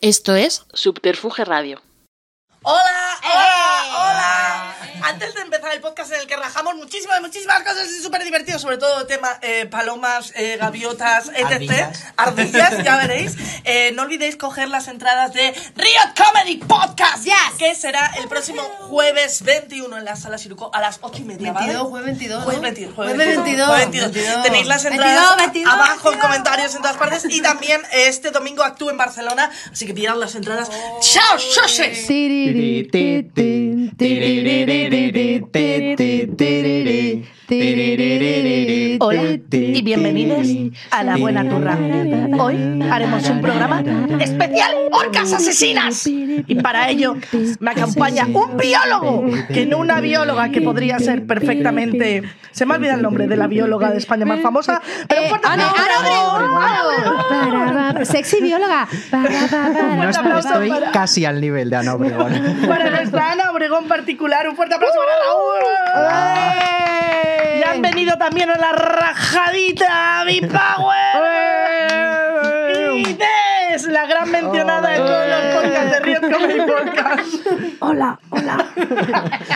Esto es Subterfuge Radio. ¡Hola! ¡Hola! ¡Hola! Antes de empezar el podcast en el que rajamos muchísimas, muchísimas cosas y súper divertido, sobre todo tema eh, palomas, eh, gaviotas, etc. Ardillas. Ardillas, ya veréis. Eh, no olvidéis coger las entradas de Riot Comedy Podcast, que será el próximo jueves 21 en la sala Siruco a las 8 y media, ¿vale? 22, jueves 22, ¿no? Jueves 22. Jueves Jueves 22. 22. jueves 22. Tenéis las entradas 22, 22, abajo en 22. comentarios en todas partes y también este domingo actúo en Barcelona, así que pillad las entradas. ¡Chao, shoshes! Hola y bienvenidos a La Buena Turra. Hoy haremos un programa especial Orcas Asesinas. Y para ello me acompaña un biólogo, que no una bióloga que podría ser perfectamente... Se me olvida el nombre de la bióloga de España más famosa. Pero fuerte Ana. Ana Obregón. Sexy bióloga. No, fuerte aplauso estoy casi al nivel de Ana Obregón. Para nuestra Ana Obregón particular, un fuerte aplauso para Raúl. Y han venido también a la rajadita, mi power. Y Des, la gran mencionada de todos los podcasts de Riot Comedy Podcast. Hola, hola.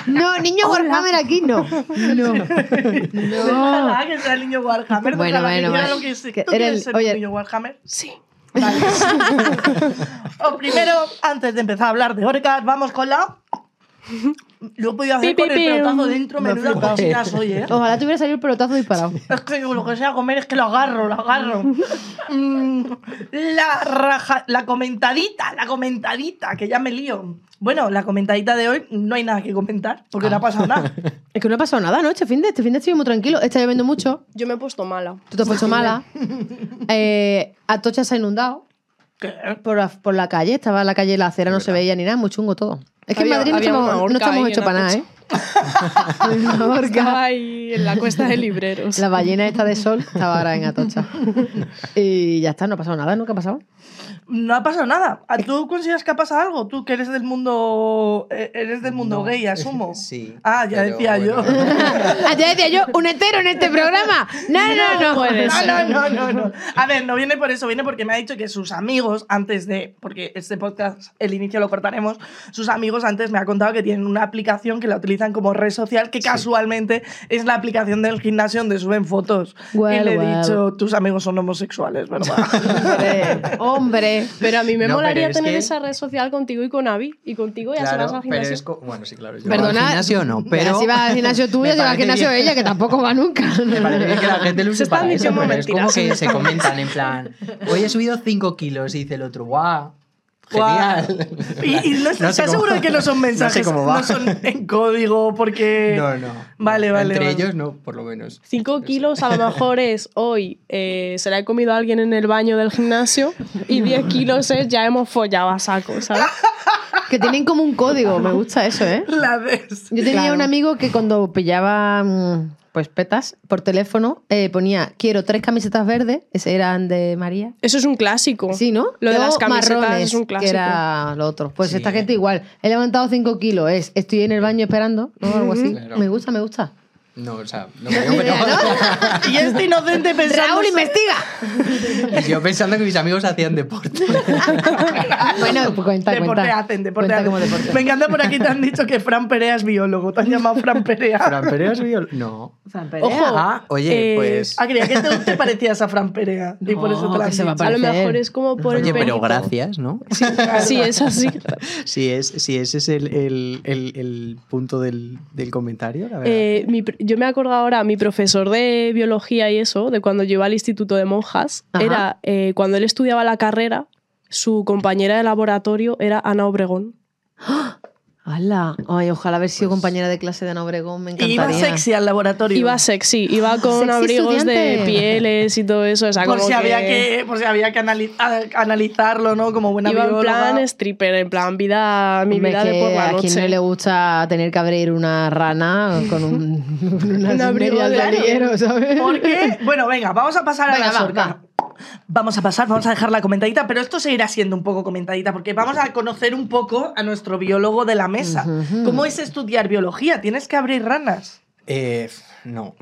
No, niño Warhammer aquí no. No. No. Ojalá que sea el niño Warhammer. Bueno, bueno. Que ¿Tú quieres el- ser oye. un niño Warhammer? Sí. Vale. o primero, antes de empezar a hablar de orcas, vamos con la... Lo he podido hacer Pi, con pi, el pi. pelotazo dentro, Me menuda cochina soy, ¿eh? Ojalá tuviera salido el pelotazo disparado. Es que digo, lo que sea comer es que lo agarro, lo agarro. Mm, la raja, la comentadita, la comentadita, que ya me lío. Bueno, la comentadita de hoy no hay nada que comentar, porque no ha pasado nada. Es que no ha pasado nada, ¿no? Este fin de, este fin de estoy muy tranquilo. Está lloviendo mucho. Yo me he puesto mala. Tú te has puesto mala. Eh, Atocha se ha inundado. Por la, por la calle. Estaba la calle, la acera no se veía ni nada. Muy chungo todo. Es que Había- en Madrid no estamos, no estamos hechos en para nada, ¿eh? Una orca. Estaba ahí en la cuesta de libreros. La ballena esta de sol estaba ahora en Atocha. Y ya está, no ha pasado nada, nunca ha pasado. No ha pasado nada. ¿Tú consideras que ha pasado algo? Tú que eres del mundo eh, eres del mundo No. gay, asumo. Sí, Ah, ya pero decía yo. Ah, ya decía yo, un hetero en este programa. No, no, no. puede No, ser. no, no, no, no. A ver, no viene por eso, viene porque me ha dicho que sus amigos, antes de. Porque este podcast, el inicio lo cortaremos. Sus amigos antes me ha contado que tienen una aplicación que la utilizan como red social, que casualmente es la aplicación del gimnasio donde suben fotos. y Well, le he dicho, tus amigos son homosexuales, ¿verdad? Hombre. Pero a mí me No, molaría es tener que- esa red social contigo y con Avi. Y contigo ya se vas Claro, al pero gimnasio. es bueno, sí, claro. Yo Perdona. al gimnasio no, pero si va al gimnasio tú, ya va al gimnasio bien- ella, que tampoco va nunca. Me parece bien que la gente lo use Se están para eso, pero es como que se comentan en plan, hoy he subido 5 kilos y dice el otro, guau, Genial. Y, y no, No sé ¿estás cómo- seguro de que no son no sé mensajes? cómo va. no son en código, porque. No, no. Vale, vale, Entre vale. ellos no, por lo menos. 5 kilos a lo mejor es hoy eh, se la he comido a alguien en el baño del gimnasio y 10 kilos es ya hemos follado a saco, ¿sabes? Que tienen como un código, me gusta eso, ¿eh? La ves. Yo tenía Claro. un amigo que cuando pillaba mm, pues petas por teléfono eh, ponía quiero tres camisetas verdes, ese eran de María. Eso es un clásico. Sí, ¿no? Lo de las camisetas marrones, es un que clásico. era lo otro. Pues Sí. esta gente igual. He levantado 5 kilos, es estoy en el baño esperando, ¿no? Algo así. Claro. Me gusta, me gusta. No, o sea, no creo, pero... Y este inocente pensando. Raúl, investiga. Y yo pensando que mis amigos hacían deporte. bueno, cuenta, Deporte cuenta. hacen, deporte Cuenta hacen. como deporte. Me encanta por aquí te han dicho que Fran Perea es biólogo. Te han llamado Fran Perea. ¿Fran Perea es biol- No. Fran Perea. Ojo. Ah, oye, Eh, pues... Ah, creía que te, te parecías a Fran Perea. y por No, eso te lo se va. A lo mejor es como por el Oye, pero gracias, ¿no? Sí, es así. Si, es, si ese es el, el- el- el punto del, del comentario, la verdad. Eh, mi yo me acuerdo ahora, mi profesor de biología y eso, de cuando yo iba al instituto de monjas, Ajá. era eh, cuando él estudiaba la carrera, su compañera de laboratorio era Ana Obregón. ¡Hala! Ay, ojalá haber sido compañera de clase de Ana Obregón, me Y encantaría. iba sexy al laboratorio. Iba sexy, iba con Sexy abrigos de pieles y todo eso. O sea, por como si, había que, por si había que analizarlo, ¿no? Como buena Iba en bióloga. plan stripper, en plan vida, mi Hombre, vida de por la a quien noche. no le gusta tener que abrir una rana con un, abrigo de ¿sabes? Porque, bueno, venga, vamos a pasar a la va, sorca. va. Vamos a pasar, vamos a dejar la comentadita, pero esto seguirá siendo un poco comentadita, porque vamos a conocer un poco a nuestro biólogo de la mesa. ¿Cómo es estudiar biología? ¿Tienes que abrir ranas? Eh, no.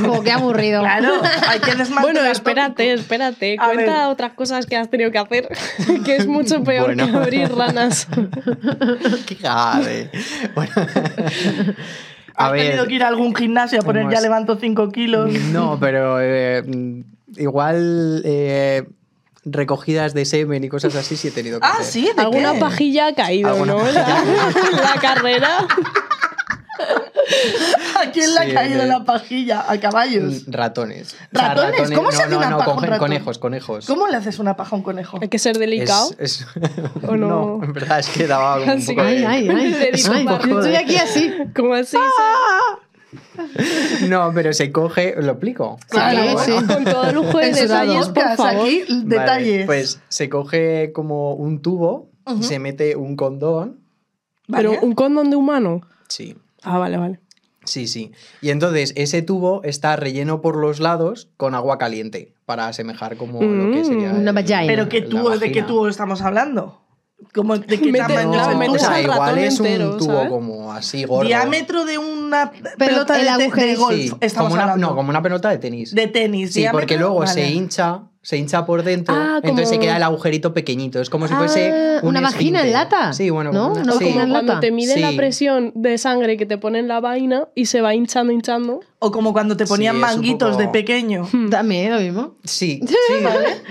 Jo, qué aburrido. Claro, hay que desmantelar. Bueno, tópico. espérate, espérate. A Cuenta ver. otras cosas que has tenido que hacer, que es mucho peor Bueno. que abrir ranas. Qué grave. Bueno. A ¿Has tenido que ir a algún gimnasio a poner hemos- ya levanto 5 kilos? No, pero eh, igual eh, recogidas de semen y cosas así sí he tenido que Ah, hacer. sí, ¿de Alguna qué? pajilla ha caído, ¿no? La, la carrera. ¿A quién le Sí, ha caído de- la pajilla? A caballos. Ratones. ¿Ratones? ¿Cómo se no, hace no, una no, paja a un coge- ratón? conejos, conejos. ¿Cómo le haces una paja a un conejo? Hay que ser delicado. Es, es- ¿O no? en verdad es que daba un Así poco que- de- Ay, ay, ay. Le digo, Ay, va. yo estoy aquí así. Como así, No, pero se coge, lo explico. Claro, Sí, sí. con todo lujo de En sus detalles, por favor. aquí, Vale, detalles. pues se coge como un tubo, Ujú. se mete un condón. Vale. Pero un condón de humano. Sí, Ah, vale, vale. sí, sí. Y entonces ese tubo está relleno por los lados con agua caliente para asemejar como lo que Mm, sería. una el- vagina. ¿Pero qué tubo, de qué tubo estamos hablando? ¿Cómo, ¿De qué Mete- tamaño no, es el o tubo? sea, al igual es entero, un tubo ¿sabes? como así gordo. Diámetro de una pelota de, te- de golf. Sí, estamos como una, hablando. no, como una pelota de tenis. De tenis. Sí, porque diámetro, luego se vale. hincha, se hincha por dentro, Ah, entonces se queda el agujerito pequeñito. Es como si Ah, fuese un una vagina en lata. Sí, bueno, ¿No? una- Una sí. Como en cuando lata. te miden la presión de sangre que te ponen la vaina y se va hinchando, hinchando. O como cuando te ponían Sí, manguitos poco- de pequeño. También lo mismo. Sí, sí,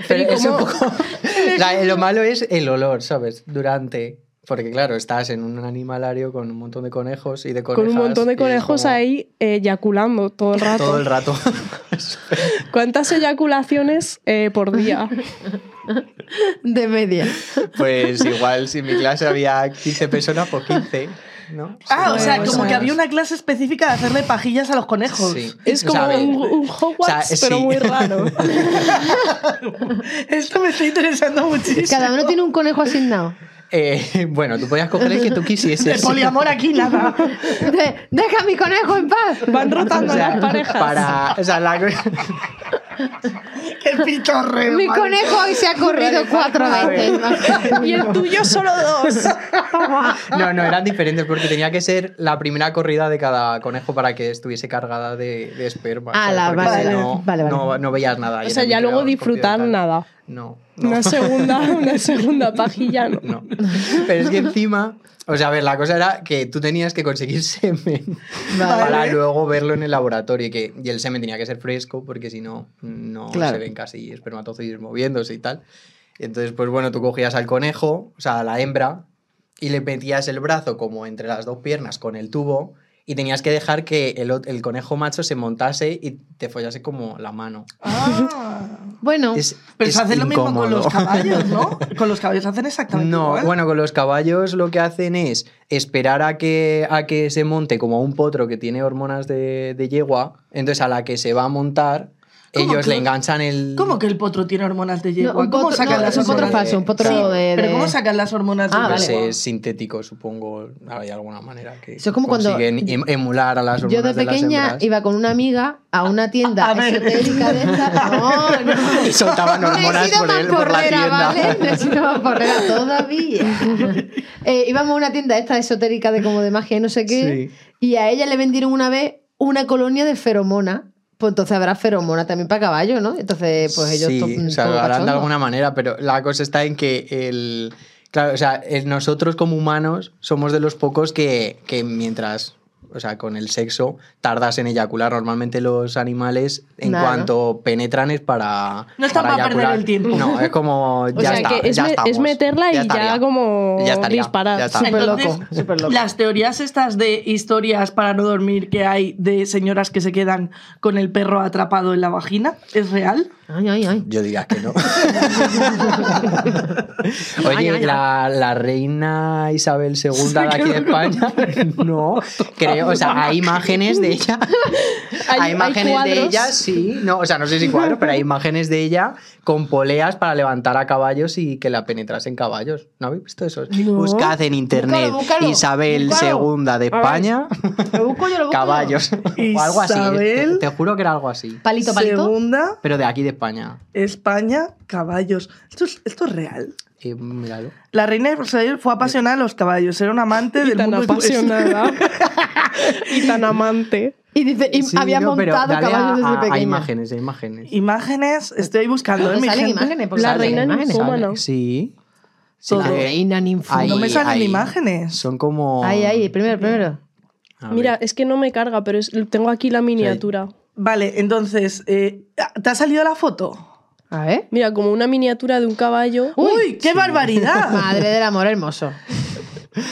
pero es un poco... La- lo malo es el olor, ¿sabes? Durante... Porque claro, estás en un animalario con un montón de conejos y de conejas. Con un montón de conejos como ahí eyaculando todo el rato. Todo el rato. ¿Cuántas eyaculaciones eh, por día? De media. pues igual si en mi clase había 15 personas, pues 15, ¿no? Ah, o sea, como que había una clase específica de hacerle pajillas a los conejos. Sí. Es O como sea, un, un Hogwarts, o sea, pero sí. muy raro. Esto me está interesando muchísimo. Cada uno tiene un conejo asignado. Eh, bueno, tú podías coger el que tú De quisieses. poliamor aquí nada. De- Deja a mi conejo en paz. Van rotando O sea, las parejas. Para, o sea, la- Qué pitorreo. Mi madre. conejo hoy se ha corrido cuatro veces. Y el tuyo solo dos. no, no, eran diferentes porque tenía que ser la primera corrida de cada conejo para que estuviese cargada de, de esperma. Ah, la- vale, si no, vale, vale. No, no veías nada. O sea, ya luego disfrutar nada. No. no. Una segunda, una segunda pajilla, ¿no? No. Pero es que encima, o sea, a ver, la cosa era que tú tenías que conseguir semen Vale. para luego verlo en el laboratorio y, que, y el semen tenía que ser fresco porque si no, no Claro. se ven casi espermatozoides moviéndose y tal. Entonces, pues bueno, tú cogías al conejo, o sea, a la hembra, y le metías el brazo como entre las dos piernas con el tubo y tenías que dejar que el, el conejo macho se montase y te follase como la mano. Ah. Bueno, Es, Pero es se hace lo mismo con los caballos, ¿no? Con los caballos hacen exactamente No, igual. bueno, con los caballos lo que hacen es esperar a que, a que se monte como un potro que tiene hormonas de, de yegua. Entonces, a la que se va a montar, ¿Cómo ellos que- le enganchan el. ¿Cómo que el potro tiene hormonas de yegua? no, ¿Cómo potro, sacan no, las es un potro hormonas? falso, un potro Sí, de, Pero de- ¿cómo sacan las hormonas de Ah, Pues yegua? es sintético, supongo. Hay alguna manera que Eso es como cuando- consiguen em- emular a las hormonas Yo de pequeña hembras. iba con una amiga a una tienda A esotérica de estas. No, no. Y soltaban hormonas sido por, el- por la tienda. ¿vale? No he sido mamporrera todavía. Eh, íbamos a una tienda esta esotérica de como de magia y no sé qué. Sí. Y a ella le vendieron una vez una colonia de feromona. Pues entonces habrá feromona también para caballo, ¿no? Entonces, pues ellos sí, o sea, lo harán de alguna manera, pero la cosa está en que el... Claro, o sea, nosotros como humanos somos de los pocos que, que mientras... O sea, con el sexo tardas en eyacular. Normalmente los animales, en Nada, cuanto penetran, es para. No están para perder el tiempo. No, es como. Ya O sea, está, que es, ya me- es estamos. meterla y ya, como Ya estaría, disparar. ya está. Súper Entonces, loco, súper loco. Las teorías estas de historias para no dormir que hay de señoras que se quedan con el perro atrapado en la vagina, ¿es real? Ay, ay, ay. Yo diría que no. Oye, ay, la, la reina Isabel II de aquí de España, no, creo, o sea, hay imágenes de ella. Hay- Hay, hay imágenes de ella, sí, no, o sea, no sé si cuadro, pero hay imágenes de ella con poleas para levantar a caballos y que la penetrasen caballos. ¿No habéis visto eso? No. Buscad en internet Isabel. II de España, Lo busco yo, lo busco yo. caballos, o algo así. Te, te juro que era algo así. Palito, palito. Segunda, Pero de aquí de España. España, caballos. ¿Esto es, esto es real? Eh, míralo. La reina Isabel fue apasionada de los caballos, era un amante Y del tan mundo apasionada. y tan amante. Y dice, y Sí, había no, montado a- caballos desde a, a pequeña. imágenes, a imágenes. Imágenes, estoy buscando, ¿eh? ¿No mi salen gente? imágenes? Pues La salen reina ninfómana. Sí. Todo. La reina ninfómana. No me salen ahí. imágenes. Son como. Ahí, ahí, primero, primero. A Mira, es que no me carga, pero es- tengo aquí la miniatura. Vale, entonces, eh, ¿te ha salido la foto? A ver. Mira, como una miniatura de un caballo. ¡Uy, qué barbaridad! Madre del amor hermoso.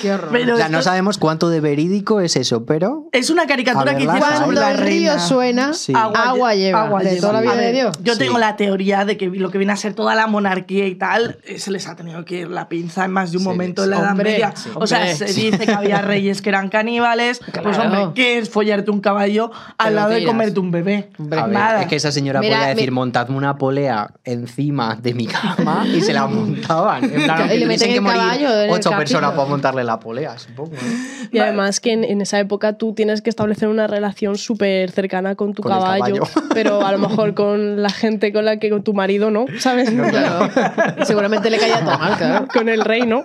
Qué horror. Pero O sea, no sabemos cuánto de verídico es eso, pero. Es una caricatura A que hicieron Cuando la el río suena, Sí. agua, lle- lleva. agua de lleva. toda la vida de Dios. Yo Sí. tengo la teoría de que lo que viene a ser toda la monarquía y tal, eh, se les ha tenido que ir la pinza en más de un Sí, momento en la Edad Media. sí. o sea, Hombre, se sí. dice que había reyes que eran caníbales. Pues hombre, ¿qué es follarte un caballo al lado de comerte un bebé? Hombre, A ver, Nada. es que esa señora Mira, podía decir, mi- montadme una polea encima de mi cama y se la montaban. En plan, Y le meten que el caballo ocho personas para la polea, supongo. ¿no? Y además que en, en esa época tú tienes que establecer una relación súper cercana con tu Con caballo, caballo. pero a lo mejor con la gente con la que con tu marido no, ¿sabes? Claro. Seguramente le caía todo mal, claro. con el rey no.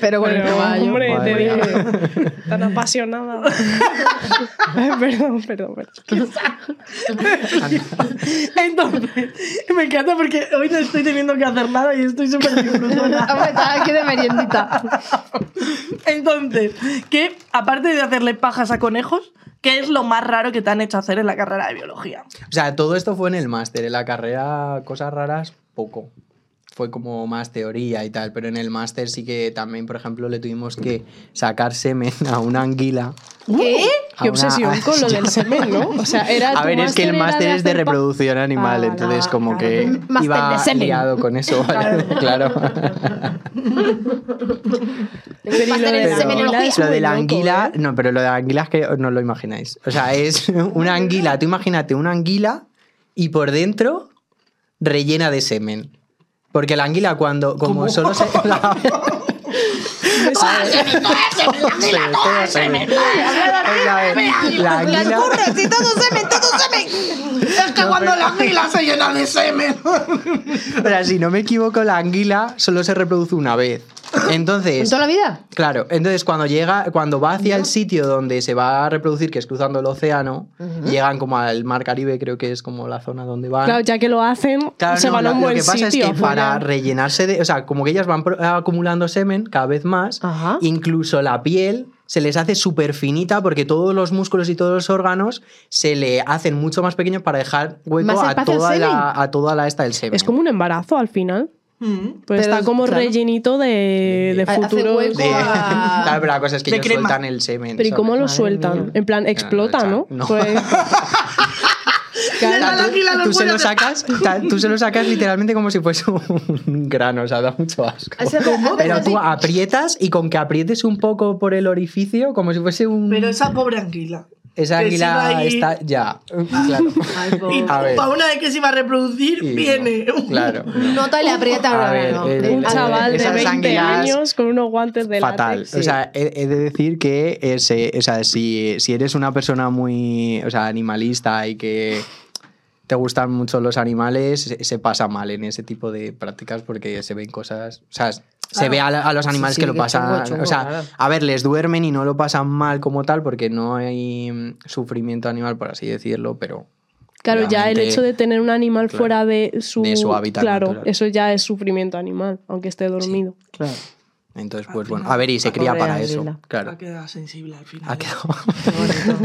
Pero con el caballo. Hombre, te digo, tan apasionada. Ay, perdón, perdón, perdón. Entonces, me encanta porque hoy no estoy teniendo que hacer nada y estoy súper disfrutona. Hombre, estaba aquí de meriendita. Entonces, que aparte de hacerle pajas a conejos, ¿qué es lo más raro que te han hecho hacer en la carrera de biología? O sea, todo esto fue en el máster. En la carrera, cosas raras, poco. Fue como más teoría y tal, pero en el máster sí que también, por ejemplo, le tuvimos que sacar semen a una anguila. ¿Qué? A Qué una- obsesión con lo del semen, ¿no? O sea, era A ver, es que el máster es de reproducción animal, Ah, entonces no, como claro. que Máster iba de semen. liado con eso, ¿vale? claro. Pero lo de Lo de la anguila, ¿eh? no, pero lo de la anguila es que no lo imagináis. O sea, es una anguila, tú imagínate una anguila y por dentro rellena de semen. Porque la anguila cuando, como ¿Cómo? solo se... la- anguila... y todo semen, todo semen. Es que cuando la anguila se llena de semen. O sea, si no me equivoco, la anguila solo se reproduce una vez. ¿En Entonces... toda la vida? Claro, entonces cuando llega, cuando va hacia el sitio donde se va a reproducir, que es cruzando el océano, llegan como al mar Caribe, creo que es como la zona donde van. Claro, ya que lo hacen, Claro, se no, van a lo, un lo buen que pasa sitio. es que para rellenarse de, o sea, como que ellas van acumulando semen cada vez más, Ajá. incluso la piel se les hace súper finita porque todos los músculos y todos los órganos se le hacen mucho más pequeños para dejar hueco a toda, la, a toda la esta del semen. Es como un embarazo al final. Mm. Pues Pero está es- como claro. rellenito de, de hueco De- a- Claro, pero la cosa es que de ellos crema. sueltan el semen. Pero ¿y cómo lo sueltan? mía. En plan, explota, ¿no? no. Pues- Claro, los tú, se lo sacas, tú se lo sacas literalmente como si fuese un grano, o sea, da mucho asco. Pero tú aprietas y con que aprietes un poco por el orificio, como si fuese un. Pero esa pobre anguila. Esa que águila ahí- está. Ya. Claro. Ay, pobre. Y A ver. para una vez que se iba a reproducir, Y viene. no, Claro. Nota y le aprieta. A ver, no, el- un chaval de esas 20 anguilas- años con unos guantes de Fatal. látex. O sea, he, he de decir que ese, o sea, si, si eres una persona muy o sea, animalista y que te gustan mucho los animales, se, se pasa mal en ese tipo de prácticas porque se ven cosas. O sea, se ve a, a los animales Sí, que lo que pasan. chungo, chungo, o sea, claro. a ver, les duermen y no lo pasan mal como tal porque no hay mm, sufrimiento animal, por así decirlo, pero. Claro, ya el hecho de tener un animal claro, fuera de su, de su hábitat Claro, natural. eso ya es sufrimiento animal, aunque esté dormido. Claro. Entonces, pues bueno, a ver, y se cría para anguila. eso. Claro. Ha quedado sensible al final. Ha quedado.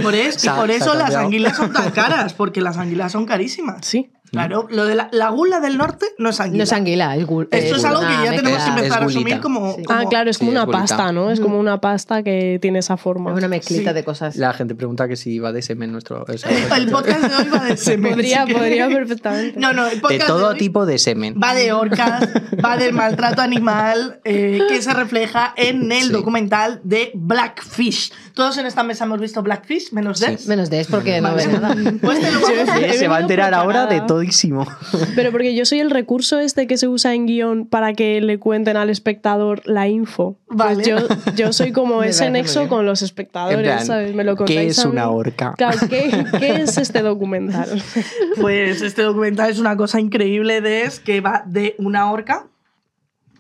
Por eso, por eso las anguilas son tan caras, porque las anguilas son carísimas. Sí. Claro, lo de la, la gula del norte no es anguila. No es anguila, es gul- Esto es algo que ya tenemos que mezcla. empezar a Es asumir como, Sí. como- Ah, claro, es como Sí, es una bolita. pasta, ¿no? Es como una pasta que tiene esa forma. Es una mezclita Sí. de cosas. La gente pregunta que si va de semen nuestro. El podcast de hoy va de semen. Podría, podría perfectamente. No, no, el de podcast todo hoy tipo de semen. Va de orcas, va del maltrato animal eh, que se refleja en el Sí. documental de Blackfish. Todos en esta mesa hemos visto Blackfish, menos Des. Menos de es porque no ve nada. Pues te lo vamos a He Se va a enterar ahora de preparada. Todísimo. Pero porque yo soy el recurso este que se usa en guion para que le cuenten al espectador la info. Pues yo, yo soy como ese nexo con los espectadores, plan, ¿sabes? Me lo ¿qué contáis es a mí. una orca? Claro, ¿qué, qué es este documental? Pues este documental es una cosa increíble, Des, que va de una orca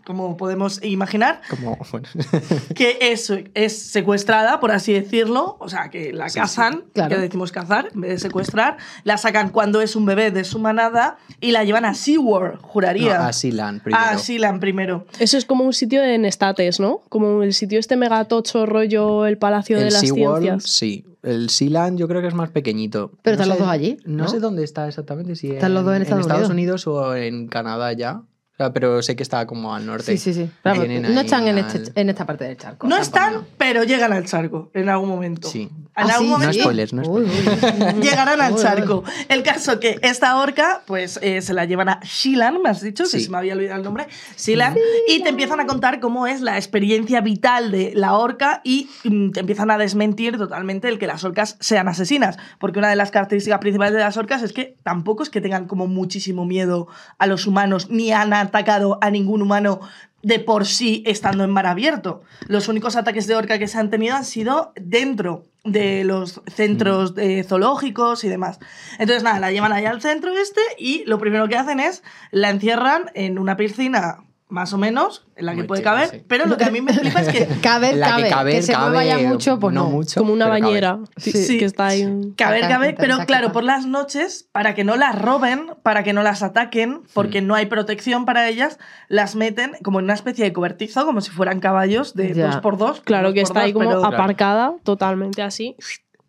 como podemos imaginar, Como, bueno, que es, es secuestrada, por así decirlo, o sea, que la Sí, cazan, claro. que decimos cazar, en vez de secuestrar, la sacan cuando es un bebé de su manada y la llevan a SeaWorld, juraría. no, a Silan primero. A Sealand primero. Eso es como un sitio en Estates, ¿no? Como el sitio este megatocho rollo el Palacio de el las SeaWorld, Ciencias. sí. El Sealand yo creo que es más pequeñito. Pero No están los dos allí, No, ¿no? sé dónde está exactamente. Si Están los dos en Estados Unidos. o en Canadá ya. Sea, pero sé que está como al norte. Sí, sí, sí. Tienen no están en, al- este, en esta parte del charco. No están, no. pero llegan al charco en algún momento. Sí. En Ah, algún sí, momento No spoilers, no Uy, uy. llegarán al Uy, uy. charco. El caso que esta orca, pues eh, se la llevan a Shilan, me has dicho, que Sí. se me había olvidado el nombre, Shilan, y te empiezan a contar cómo es la experiencia vital de la orca y mm, te empiezan a desmentir totalmente el que las orcas sean asesinas, porque una de las características principales de las orcas es que tampoco es que tengan como muchísimo miedo a los humanos, ni han atacado a ningún humano de por sí estando en mar abierto. Los únicos ataques de orca que se han tenido han sido dentro de los centros eh, zoológicos y demás. Entonces, nada, la llevan allá al centro este y lo primero que hacen es la encierran en una piscina más o menos, en la que Muy puede chica, caber, sí. pero lo que a mí me flipa es que Cabe, La cabe. que se cabe, mueva ya mucho, pues no. mucho, Como una bañera Sí, sí, sí. que está ahí. Caber, Taca, caber, pero claro, por las noches, para que no las roben, para que no las ataquen, porque no hay protección para ellas, las meten como en una especie de cobertizo, como si fueran caballos de Ya. dos por dos. Claro dos que está ahí como pero- aparcada, totalmente así.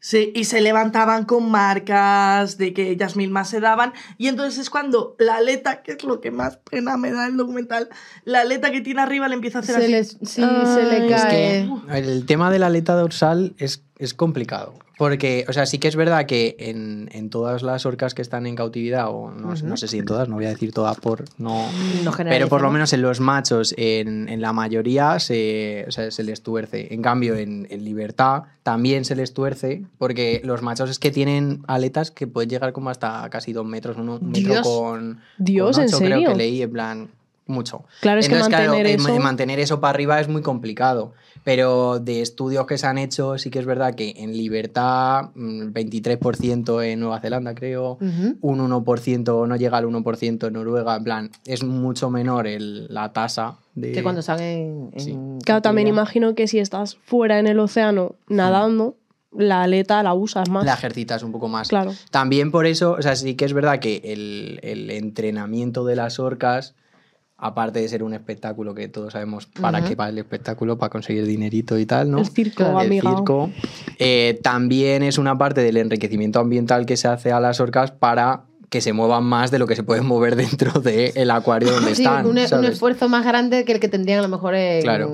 Sí, y se levantaban con marcas de que ellas mismas se daban. Y entonces es cuando la aleta, que es lo que más pena me da el documental, la aleta que tiene arriba le empieza a hacer Se así. les, sí, se le es cae. A ver, El tema de la aleta dorsal es, es complicado. Porque, o sea, sí que es verdad que en, en todas las orcas que están en cautividad, o no, no sé si en todas, no voy a decir todas por no. No Pero por lo menos en los machos, en, en la mayoría, se, o sea, se les tuerce. En cambio, en, en libertad también se les tuerce, porque los machos es que tienen aletas que pueden llegar como hasta casi dos metros, uno, un metro Dios. con. Dios, con ¿en ocho, creo serio? que leí, en plan, mucho. Claro, es que Entonces, claro, mantener ma- eso- mantener eso para arriba es muy complicado. Pero de estudios que se han hecho, sí que es verdad que en libertad, mm, 23% en Nueva Zelanda, creo, un 1% no llega al 1% en Noruega, en plan, es mucho menor el- la tasa de... Que cuando salen en. Sí. Claro, también imagino que si estás fuera en el océano nadando, la aleta la usas más. La ejercitas un poco más. Claro. También por eso, o sea, sí que es verdad que el, el entrenamiento de las orcas, aparte de ser un espectáculo que todos sabemos para Ujú. qué va el espectáculo, para conseguir dinerito y tal, ¿no? El circo, el circo. Eh, también es una parte del enriquecimiento ambiental que se hace a las orcas para que se muevan más de lo que se pueden mover dentro del acuario donde Sí, están. un, un ¿sabes? esfuerzo más grande que el que tendrían a lo mejor en, Claro.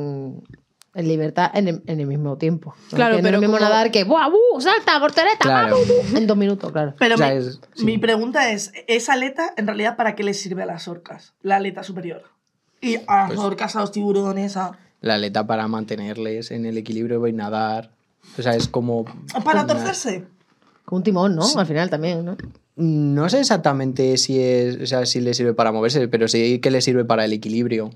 En libertad en el, en el mismo tiempo. ¿no? Claro, Que no pero es mismo como- nadar que ¡buah, buh! ¡Salta, portereta! Claro. ¡vamos! En dos minutos, claro. Pero O sea, mi, es- sí. mi pregunta es, ¿esa aleta en realidad para qué les sirve a las orcas? La aleta superior. Y a las Pues orcas, a los tiburones, a... La aleta para mantenerles en el equilibrio y nadar. O sea, es como... Para como- torcerse. Con un timón, ¿no? Al final también, ¿no? No sé exactamente si es, o sea, si le sirve para moverse, pero sí que le sirve para el equilibrio.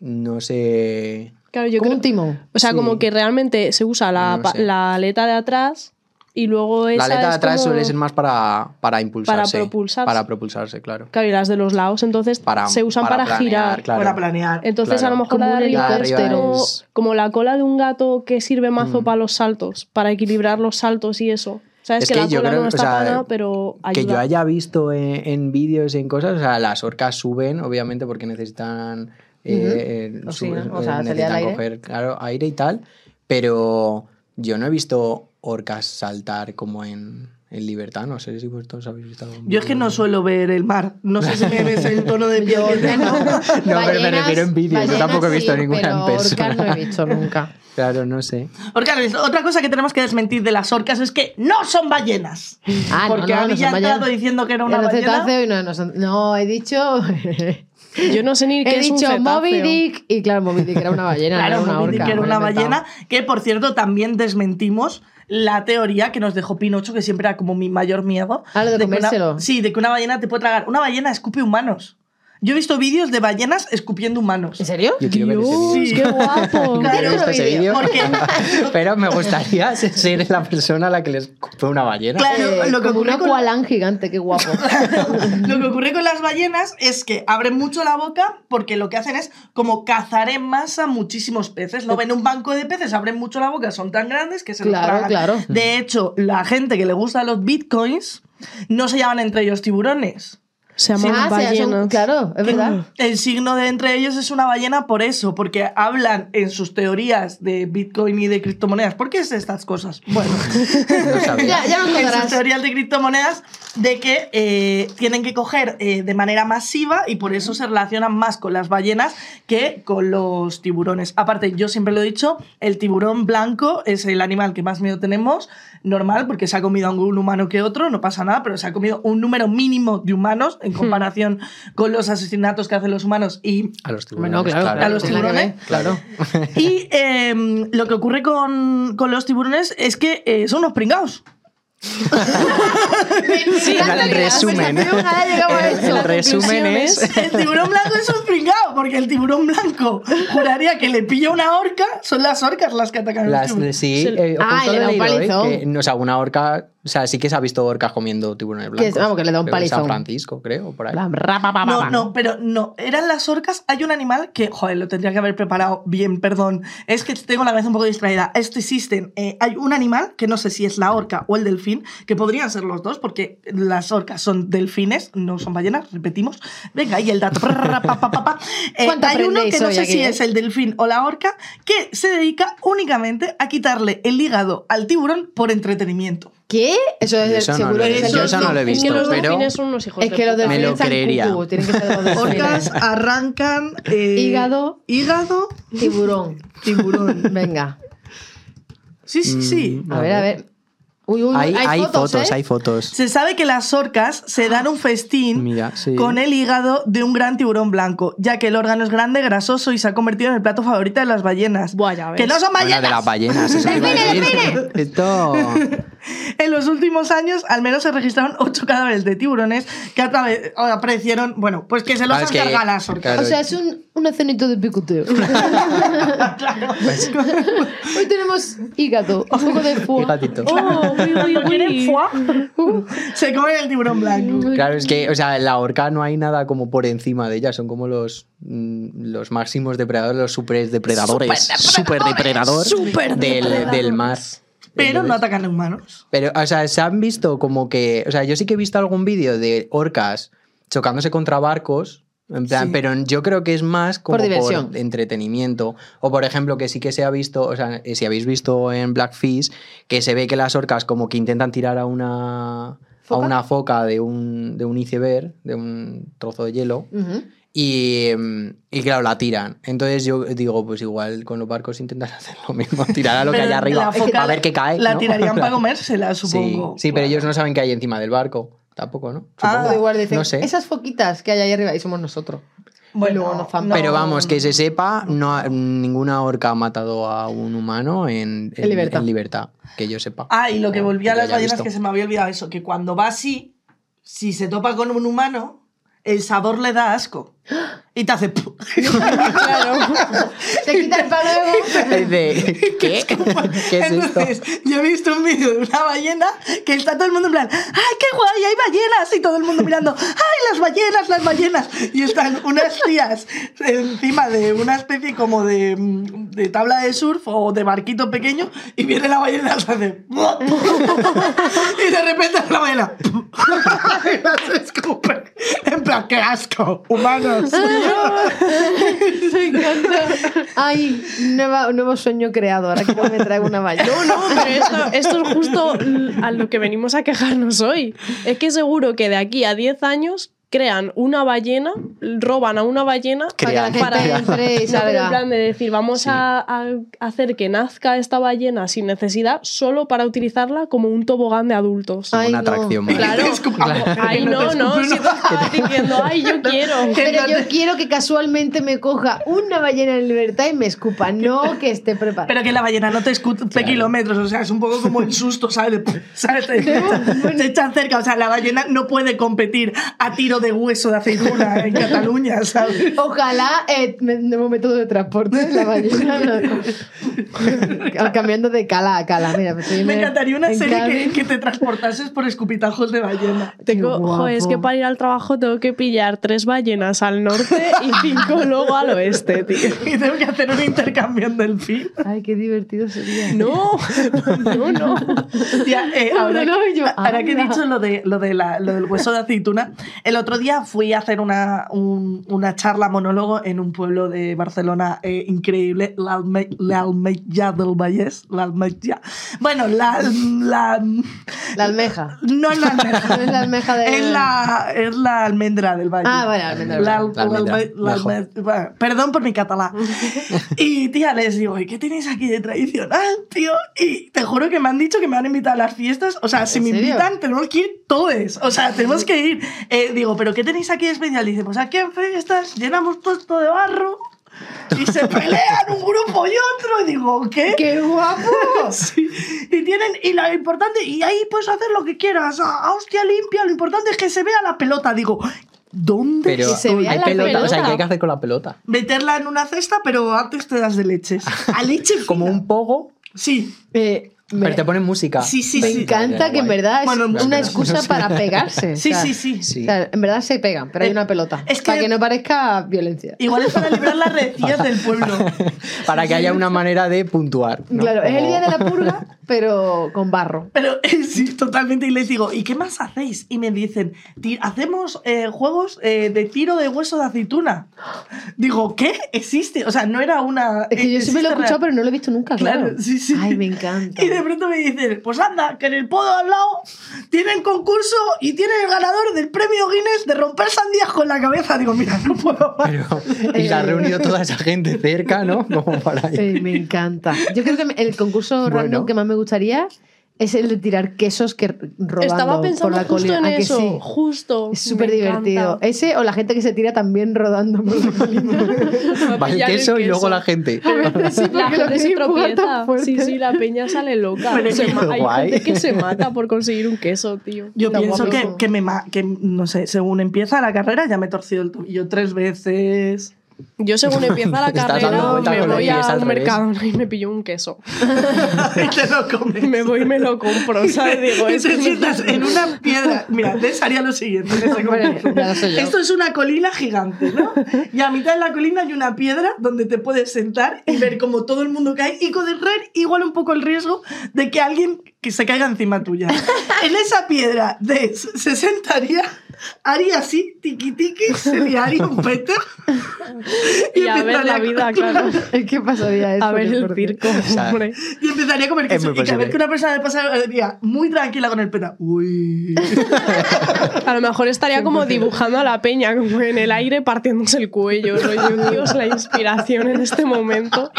No sé. Claro, yo Como creo- un timón. O sea, Sí. como que realmente se usa la, No la aleta de atrás y luego esa La aleta de atrás como- suele ser más para, para impulsarse. propulsarse. Para propulsarse, claro. Claro, y las de los lados entonces Para, se usan para, planear, girar. claro. Para planear. Entonces Claro. a lo mejor Como la de arriba, como, es- como la cola de un gato que sirve mazo Mm. para los saltos, para equilibrar los saltos y eso. Sabes Es que, que la yo cola creo no está o sea, pana, pero ayuda. Que yo haya visto en, en vídeos y en cosas, o sea, las orcas suben, obviamente, porque necesitan. Eh, o sea, al necesitan aire. coger claro, aire y tal. Pero yo no he visto orcas saltar como en, en libertad. No sé si vosotros habéis visto algún Yo es que vídeo. no suelo ver el mar. No sé si me ves el tono de piel que tengo. No, pero me refiero en vídeos, yo tampoco he visto sí, ninguna en pero persona. orcas no he visto nunca. Claro, no sé. Orcas, otra cosa que tenemos que desmentir de las orcas es que no son ballenas. Ah, Porque no, no había ballenas. diciendo que era una En el ballena. cetáceo y no, no, son- no, he dicho. Yo no sé ni qué he es un dicho cetáceo. Moby Dick y claro, Moby Dick era una ballena, no Claro, era una Moby Dick era una ballena, que por cierto también desmentimos la teoría que nos dejó Pinocho, que siempre era como mi mayor miedo. Ah, lo de una- comérselo. sí, de que una ballena te puede tragar. Una ballena escupe humanos. Yo he visto vídeos de ballenas escupiendo humanos. ¿En serio? Yo quiero ver ese Dios, vídeo. qué guapo. He visto ese vídeo. Pero me gustaría ser la persona a la que les escupe una ballena. Claro, Eh, lo que como ocurre un con- gigante, qué guapo. Lo que ocurre con las ballenas es que abren mucho la boca porque lo que hacen es como cazar en masa muchísimos peces. Lo ven un banco de peces, abren mucho la boca, son tan grandes que se los Claro, tragan. claro. De hecho, la gente que le gusta los bitcoins no se llaman entre ellos tiburones. Se llaman Ah, ballenas. claro, es verdad. El signo de entre ellos es una ballena por eso, porque hablan en sus teorías de Bitcoin y de criptomonedas. ¿Por qué es estas cosas? Bueno, No sabía. Ya, ya nos en sus teorías de criptomonedas de que eh, tienen que coger eh, de manera masiva y por eso se relacionan más con las ballenas que con los tiburones. Aparte, yo siempre lo he dicho, el tiburón blanco es el animal que más miedo tenemos, normal, porque se ha comido a un humano que otro, no pasa nada, pero se ha comido un número mínimo de humanos en comparación con los asesinatos que hacen los humanos y A los tiburones. Bueno, claro, A los tiburones, Claro. y em, lo que ocurre con, con los tiburones es que eh, son unos pringados. Sí, En el resumen. Llegado a El- el resumen es. El tiburón blanco es un pringado, porque el tiburón blanco juraría que le pilla una orca, son las orcas las que atacan Las, tiburones. sí, Se- eh, Ah, justo y le leído, ¿eh? palizón. que, o sea, una orca, o sea, sí que se ha visto orcas comiendo tiburones blancos. vamos, que le da un en San palizón. Francisco, creo, por ahí. No, no, pero no, eran las orcas. Hay un animal que, joder, lo tendría que haber preparado bien, perdón. Es que tengo la cabeza un poco distraída. Esto existen. eh, hay un animal que no sé si es la orca o el delfín, que podrían ser los dos, porque las orcas son delfines, no son ballenas, repetimos. Venga, ahí el dato. Prrr, pa, pa, pa, pa. Eh, ¿Cuánto hay uno que no sé aquí, si eh? es el delfín o la orca, que se dedica únicamente a quitarle el hígado al tiburón por entretenimiento. ¿Qué? Eso es Eso no seguro es visto, el eso no lo he delfín. Es que visto, los pero- son unos hijos Es de que los. Me lo creería. cucu, tienen que ser. Orcas arrancan eh, Hígado. hígado, Tiburón. tiburón. Venga. Sí, sí, sí. Mm, A ver, a ver. Uy, uy, Hay, hay fotos, ¿eh? hay fotos. Se sabe que las orcas se dan un festín Mira, sí. con el hígado de un gran tiburón blanco, ya que el órgano es grande, grasoso y se ha convertido en el plato favorito de las ballenas. Buah, ya ves. ¡Que no son Bueno, ballenas! de las ballenas. eso a decir. Esto. En los últimos años, al menos se registraron ocho cadáveres de tiburones que aparecieron, bueno, pues que se los Claro, es han que- cargado las orcas. claro. O sea, es un, un escenito de picoteo. Hoy tenemos hígado, un poco de foie. Fíjate. Oh, uy, uy, uy. Se comen el tiburón blanco. Claro, es que, o sea, en la orca no hay nada como por encima de ella, son como los, mm, los máximos depredadores, los super depredadores. Super depredador del, del mar. Pero no atacan a humanos. Pero, o sea, se han visto como que. O sea, yo sí que he visto algún vídeo de orcas chocándose contra barcos. En plan, Sí. pero yo creo que es más como Por diversión. entretenimiento. O por ejemplo, que sí que se ha visto, o sea, eh, si habéis visto en Blackfish, que se ve que las orcas como que intentan tirar a una, a ¿Foca? una foca de un, de un iceberg, de un trozo de hielo, Ujú. Y, y claro, la tiran. Entonces yo digo, pues igual con los barcos intentan hacer lo mismo, tirar a lo que hay arriba, a ver qué cae. La ¿no? tirarían para comérsela, supongo. Sí, sí, pero ellos no saben qué hay encima del barco. Tampoco, ¿no? Ah, Supongo. Igual dicen, no sé. esas foquitas que hay ahí arriba, y somos nosotros. Bueno, Y luego nos zampan. Pero vamos, que se sepa, no ninguna orca ha matado a un humano en, En libertad. en libertad, que yo sepa. Ah, y lo que volvía a las ballenas, visto. que se me había olvidado eso, que cuando va así, si se topa con un humano, el sabor le da asco. Y te hace... pu- Te quita el palo Dice, ¿qué? ¿Qué es esto? Entonces, yo he visto un vídeo de una ballena que está todo el mundo en plan, ¡ay, qué guay, hay ballenas! Y todo el mundo mirando, ¡ay, las ballenas, las ballenas! Y están unas tías encima de una especie como de, de tabla de surf o de barquito pequeño y viene la ballena y se hace... y de repente la ballena... y las escupe. En plan, ¡qué asco! ¡Humanos! Me encanta. Ay, nueva- nuevo sueño creado. Ahora que no me traigo una valla. No, no, pero esto, esto es justo a lo que venimos a quejarnos hoy. Es que seguro que de aquí a 10 años crean una ballena, roban a una ballena Para que la para, gente entre No, en plan de decir, vamos Sí. a, a hacer que nazca esta ballena sin necesidad, solo para utilizarla como un tobogán de adultos. Ay, una no. atracción más. Claro, Ay, no, no, si tú estabas diciendo, ay, yo quiero. Pero yo quiero que casualmente me coja una ballena en libertad y me escupa, no que esté preparada. Pero que la ballena no te escupe kilómetros, o sea, es un poco como el susto, ¿sabes? De- ¿sabes? Te, te echan cerca, o sea, la ballena no puede competir a tiro de hueso de aceituna en Cataluña, ¿sabes? Ojalá eh, me- nuevo método de transporte, la ballena. Cambiando de cala a cala. Mira, pues Me en- encantaría una en serie que, que te transportases por escupitajos de ballena. Tengo, Qué jo, es que para ir al trabajo tengo que pillar tres ballenas al norte y cinco luego al oeste, tío. Y tengo que hacer un intercambio en delfín. Ay, qué divertido sería. No, no, no. Tía, eh, ahora, no, no, yo, ahora que he dicho lo, de, lo, de la- lo del hueso de aceituna, el otro día fui a hacer una, un- una charla monólogo en un pueblo de Barcelona eh, increíble, la, Alme, la Almeja del Vallès. La Almeja. Bueno, la, la. La almeja. No es la almeja. No es la almeja de- Es la, es la almendra del valle. Ah, vale, almendra del La, valle. La almendra, bueno, perdón por mi catalán. y tía, les digo, ¿y qué tenéis aquí de tradicional, tío? Y te juro que me han dicho que me han invitado a las fiestas. O sea, si ¿En me serio? invitan, tenemos que ir todos. O sea, tenemos que ir. Eh, digo, ¿pero qué tenéis aquí de especial? Dice, pues aquí en fiestas llenamos todo esto de barro. Y se pelean un grupo y otro. Y digo, ¿qué? ¡Qué guapo! Sí. Y tienen, y lo importante, y ahí puedes hacer lo que quieras, a, a hostia limpia, lo importante es que se vea la pelota. Digo, ¿dónde Pero se vea hay la pelota, o sea, pelota. ¿qué hay que hacer con la pelota? Meterla en una cesta, pero antes te das de leches. A leche fina. Como un pogo, Sí, Eh, pero te ponen música. sí, sí. me sí. encanta que en verdad es Bueno, una no excusa sé. para pegarse. Sí, o sea, sí, sí. Sí. o sea, en verdad se pegan, pero hay Eh, una pelota. es Para que- que no parezca violencia. Igual es para librar las rencillas del pueblo. Para que haya una manera de puntuar. ¿no? Claro, es el día de la purga, pero con barro. Pero eh, sí, totalmente. Y les digo, ¿y qué más hacéis? Y me dicen, "Ti- hacemos eh, juegos eh, de tiro de hueso de aceituna. Digo, ¿qué? ¿Existe? O sea, no era una... Es que yo siempre lo he escuchado, real. pero no lo he visto nunca, claro. Claro, sí, sí. Ay, me encanta. Y de pronto me dicen, pues anda, que en el podo al lado tienen concurso y tienen el ganador del premio Guinness de romper sandías con la cabeza. Digo, mira, no puedo más. Pero, y se ha reunido toda esa gente cerca, ¿no? Como para ir. Sí, me encanta. Yo creo que el concurso Bueno. random que más me gustaría es el de tirar quesos que rodando Estaba por pensando la justo colina. en ¿A que eso. sí? Justo. Es súper divertido. encanta. Ese o la gente que se tira también rodando por la colina. Va el queso y luego la gente. Sí, porque gente se tropieza. Sí, sí, la peña sale loca. Pero Se hay guay. gente que se mata por conseguir un queso, tío. Yo Está pienso que, que me ma- que, no sé, según empieza la carrera ya me he torcido el tobillo tres veces. Yo según empieza la carrera me voy al mercado y me pillo un queso. y te lo comes. Me voy y me lo compro, ¿sabes? Digo, Y te sientas en una piedra. Mira, Des haría lo siguiente. Esto es una colina gigante, ¿no? Y a mitad de la colina hay una piedra donde te puedes sentar y ver cómo todo el mundo cae y correr igual un poco el riesgo de que alguien que se caiga encima tuya. En esa piedra, Des se sentaría, haría así, tiqui tiqui, se le haría un peto. Y a ver la vida, claro. ¿Qué pasaría eso? A ver el circo, sea, hombre. Y empezaría a comer Es queso. Y cada vez que una persona le pasaría muy tranquila con el peta. Uy. A lo mejor estaría como dibujando a la peña, como en el aire, partiéndose el cuello. rollo, Dios, la inspiración en este momento.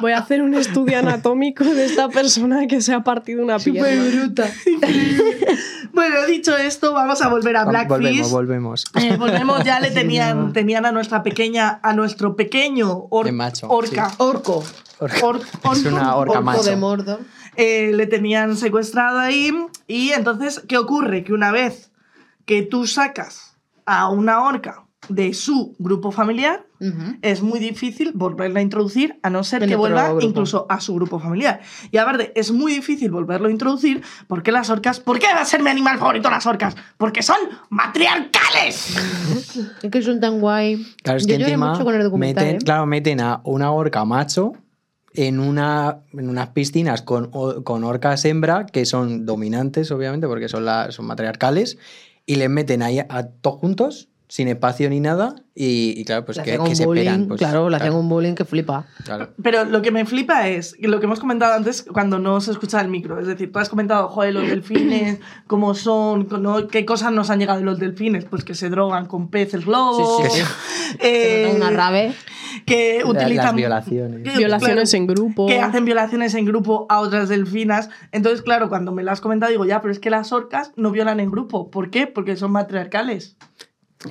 Voy a hacer un estudio anatómico de esta persona que se ha partido una pierna. bruta. Bueno, dicho esto, vamos a volver a Blackfish. Volvemos, volvemos. Eh, volvemos, ya le tenían, tenían a nuestra pequeña, a nuestro pequeño or- De macho, orca. Orco. Orca. Or- Es una orca Orco macho. de Mordor. Eh, le tenían secuestrado ahí. Y entonces, ¿qué ocurre? Que una vez que tú sacas a una orca de su grupo familiar, Ujú. es muy difícil volverla a introducir a no ser En que vuelva grupo. incluso a su grupo familiar. Y aparte, es muy difícil volverlo a introducir porque las orcas. ¿Por qué va a ser mi animal favorito las orcas? Porque son matriarcales. Es que son tan guay. Claro, es Yo que encima mucho con el documental. meten, ¿eh? claro, meten a una orca macho en, una, en unas piscinas con, con orcas hembra que son dominantes, obviamente, porque son, la, son matriarcales, y les meten ahí a todos juntos, sin espacio ni nada, y, y claro, pues que, que un se bullying, pegan. Pues, claro, le hacen un bullying que flipa. claro. Pero lo que me flipa es lo que hemos comentado antes cuando no se escucha el micro. Es decir, tú has comentado, joder, los delfines, cómo son, ¿no? qué cosas nos han llegado de los delfines. Pues que se drogan con peces globos. Sí, sí, eh, Se nota una rave. que Las utilizan violaciones. que- Violaciones claro, en grupo. que hacen violaciones en grupo a otras delfinas. Entonces, claro, cuando me lo has comentado, digo, ya, pero es que las orcas no violan en grupo. ¿Por qué? Porque son matriarcales.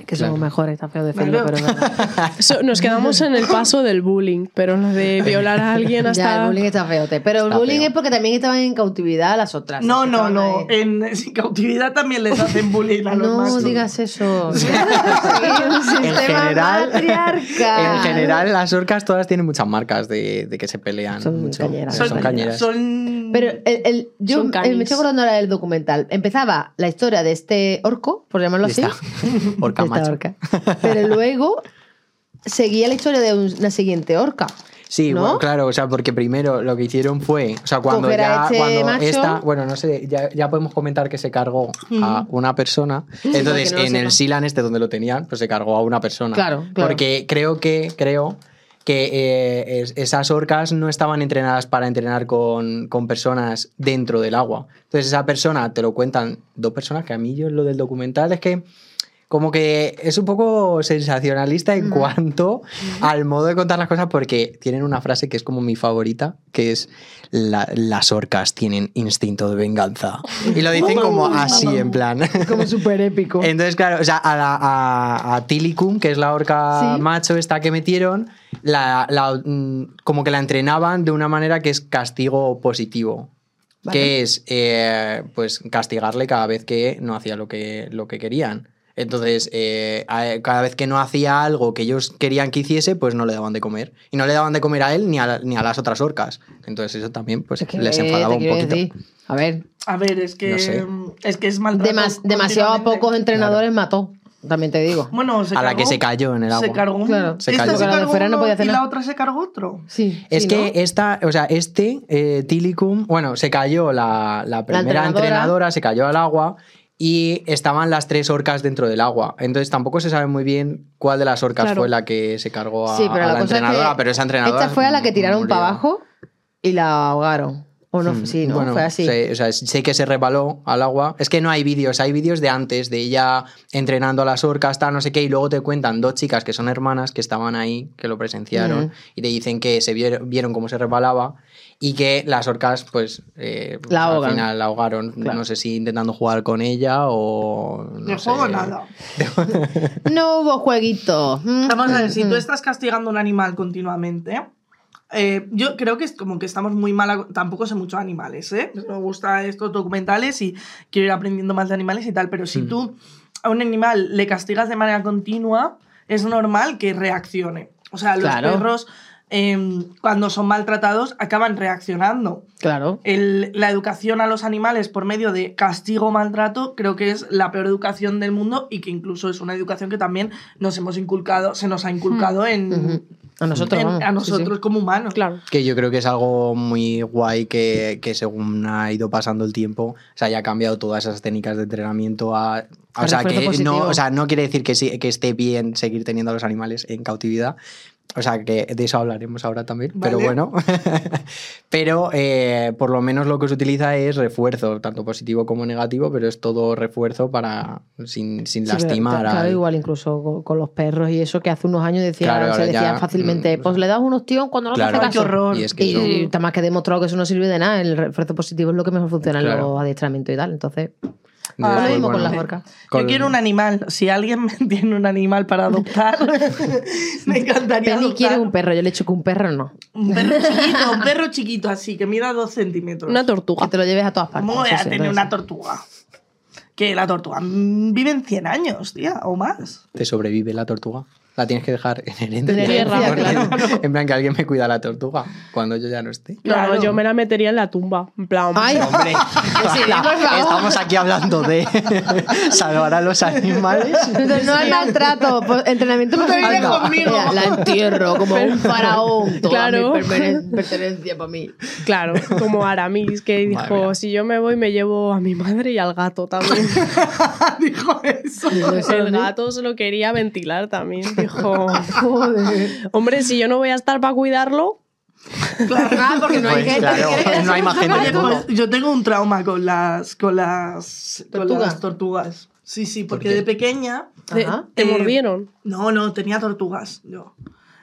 Que somos Claro. mejores, está feo decirlo, Claro. pero es verdad. Nos quedamos en el paso del bullying, pero lo de violar a alguien Ya, hasta... el bullying está feote. Pero el bullying feo. es porque también estaban en cautividad las otras. No, no, no. En sin cautividad también les hacen bullying a los No machos. digas eso. Sí, un sistema general- matriarcal. En general, las orcas todas tienen muchas marcas de, de que se pelean Son mucho. cañeras. Son, Son, cañeras. son- Pero el, el- yo Son eh, me estoy acordando ahora del documental. Empezaba la historia de este orco, por llamarlo así. está. Orca de esta macho. orca. Pero luego seguía la historia de una siguiente orca. Sí, ¿No? bueno, claro, o sea, porque primero lo que hicieron fue, o sea, cuando Coger a ya, este cuando macho. esta, bueno, no sé, ya, ya podemos comentar que se cargó a una persona. Entonces, no en el Silan este donde lo tenían, pues se cargó a una persona. Claro, claro. Porque creo que, creo que eh, es- esas orcas no estaban entrenadas para entrenar con, con personas dentro del agua. Entonces, esa persona te lo cuentan dos personas, que a mí yo lo del documental es que como que es un poco sensacionalista en cuanto al modo de contar las cosas porque tienen una frase que es como mi favorita, que es "La- las orcas tienen instinto de venganza. Y lo dicen como así, en plan. Como súper épico. Entonces, claro, o sea, a, la, a, a Tilikum, que es la orca Sí. macho esta que metieron, la, la, mm, como que la entrenaban de una manera que es castigo positivo. Vale. Que es eh, pues castigarle cada vez que no hacía lo que, lo que querían. Entonces, eh, cada vez que no hacía algo que ellos querían que hiciese, pues no le daban de comer. Y no le daban de comer a él ni a, la- ni a las otras orcas. Entonces eso también pues, Es que, les enfadaba un poquito. decir, a ver, A ver, es que, No sé. es que es maltrato. demas- demasiado a pocos entrenadores mató. También te digo. Bueno, se A la que se cayó en el agua. Se cargó. Claro. Se Esta cayó. se Porque la de cargó fuera no uno podía hacer y nada. la otra se cargó otro. Sí. Es sí, que ¿no? esta, o sea, este, eh, Tilicum, bueno, se cayó la, la primera entrenadora. entrenadora. se cayó al agua y estaban las tres orcas dentro del agua. Entonces tampoco se sabe muy bien cuál de las orcas Claro. fue la que se cargó a, Sí, pero a la, la, cosa es entrenadora, que pero esa entrenadora. Esta fue a la que tiraron murió. para abajo y la ahogaron. O no, Mm, sí, no, bueno, fue así. sé- o sea, sé que se resbaló al agua. Es que no hay vídeos, hay vídeos de antes, de ella entrenando a las orcas, tal, no sé qué, y luego te cuentan dos chicas que son hermanas que estaban ahí, que lo presenciaron, Ujú. y te dicen que se vieron, vieron cómo se resbalaba y que las orcas, pues, eh, pues, La al ahogan. final la ahogaron. Claro. No sé si intentando jugar con ella o. No sé. juego nada. No hubo jueguito. Mm. Vamos a ver, si tú estás castigando a un animal continuamente, eh, yo creo que es como que estamos muy mal. Tampoco sé mucho de animales, ¿eh? Me gustan estos documentales y quiero ir aprendiendo más de animales y tal, pero si Mm. tú a un animal le castigas de manera continua, es normal que reaccione. O sea, los Claro. perros, em, cuando son maltratados, acaban reaccionando. Claro. El- la educación a los animales por medio de castigo o maltrato creo que es la peor educación del mundo y que incluso es una educación que también nos hemos inculcado, se nos ha inculcado en, Ujú. A nosotros, en- a Sí, nosotros sí. como humanos. Claro. Que yo creo que es algo muy guay que, que según ha ido pasando el tiempo, se haya cambiado todas esas técnicas de entrenamiento a... a- o, sea, que positivo. no, o sea, no quiere decir que, sí- que esté bien seguir teniendo a los animales en cautividad. O sea, que de eso hablaremos ahora también. Pero Vale. bueno. pero eh, por lo menos lo que se utiliza es refuerzo, tanto positivo como negativo, pero es todo refuerzo para sin, sin Sí, pero, lastimar Claro, al- igual incluso con, con los perros y eso que hace unos años decía, Claro, se ahora decía ya, fácilmente, mm, pues le das unos tíos cuando no Claro. te hace caso. Y es que Y, eso- y más que demostrado que eso no sirve de nada. El refuerzo positivo es lo que mejor funciona en Claro. los adiestramientos y tal. Entonces, Entonces, lo mismo con las orcas. con- Yo quiero un animal. Si alguien me tiene un animal para adoptar, me encantaría Penny adoptar. quiere un perro. Yo le he dicho que un perro no. Un perro chiquito, un perro chiquito así, que mida dos centímetros. Una Que tortuga. te lo lleves a todas partes. ¿Cómo voy a tener una tortuga? Que la tortuga mm, vive en 100 años, tía, o más. ¿Te sobrevive la tortuga? La tienes que dejar en herencia. Claro. En plan, que alguien me cuida la tortuga cuando yo ya no esté. No, Claro. no, yo me la metería en la tumba. En plan, Ay, Hombre, estamos aquí hablando de salvar a los animales. Entonces, no hay maltrato, pues, entrenamiento Tú te no vienes conmigo. Mira, La entierro como un faraón. Toda Claro. mi pertene- pertenencia para mí. claro, como Aramis, que dijo, si yo me voy me llevo a mi madre y al gato también. Dijo eso. El gato se lo quería ventilar también. Dijo, Joder. hombre, si yo no voy a estar para cuidarlo, Ah, porque no hay Pues gente claro, le no hay más gente. Pues yo tengo un trauma con las con las con ¿Tortugas? las tortugas. Sí, sí, porque de pequeña te, Ajá. te Eh, mordieron. no, no, tenía tortugas yo.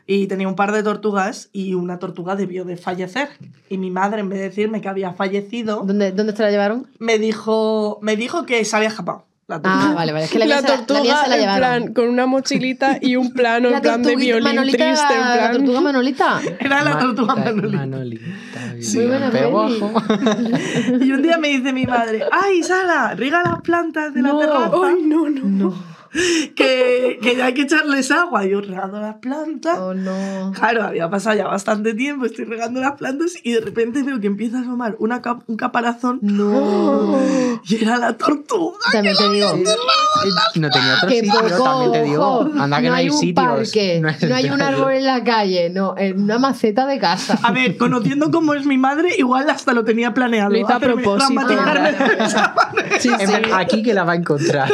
Y tenía un par de tortugas y una tortuga debió de fallecer. Y mi madre, en vez de decirme que había fallecido, ¿Dónde, ¿Dónde te la llevaron? me dijo, me dijo que se había escapado. La Ah, tortuga. vale, vale. Es que la la se, la, la tortuga, la en plan, con una mochilita y un plano, la en plan de violín Manolita, triste, en la plan. tortuga Manolita. Era la tortuga la- Manolita. Manolita. Sí. Muy buena. Y un día me dice mi madre, ay, Sara, riega las plantas de la No. terraza. Ay, no, no. Que, que hay que echarles agua. Yo regando las plantas. Oh, no. Claro, había pasado ya bastante tiempo, estoy regando las plantas y de repente veo que empieza a asomar una cap- un caparazón No. y era la tortuga. También te digo. No tenía otro sitio, poco también te digo. Anda que no, hay, un sitios. parque, no, hay un árbol en la calle, no, en una maceta de casa. A ver, conociendo cómo es mi madre, igual hasta lo tenía planeado. Lo hizo a hacerme propósito. manera. Sí, Aquí que la va a encontrar.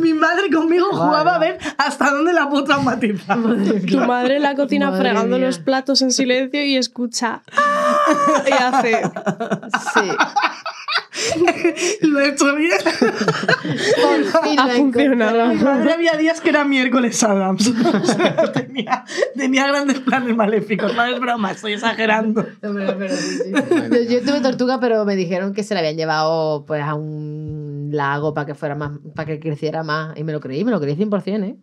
Mi madre conmigo jugaba a ver hasta dónde la puedo traumatizar. Tu madre en la cocina Madre fregando mía. los platos en silencio y escucha. "Ah", Y hace. Sí. Lo he hecho bien. Por fin Ha funcionado. Mi madre había días que era miércoles Adams. O sea, tenía, tenía grandes planes maléficos. No es broma, estoy exagerando. encontré. No, pero- pero sí, sí. Yo, yo tuve tortuga, pero me dijeron que se la habían llevado pues a un lago para que fuera más, para que creciera más. Y me lo creí, me lo creí 100%, ¿eh?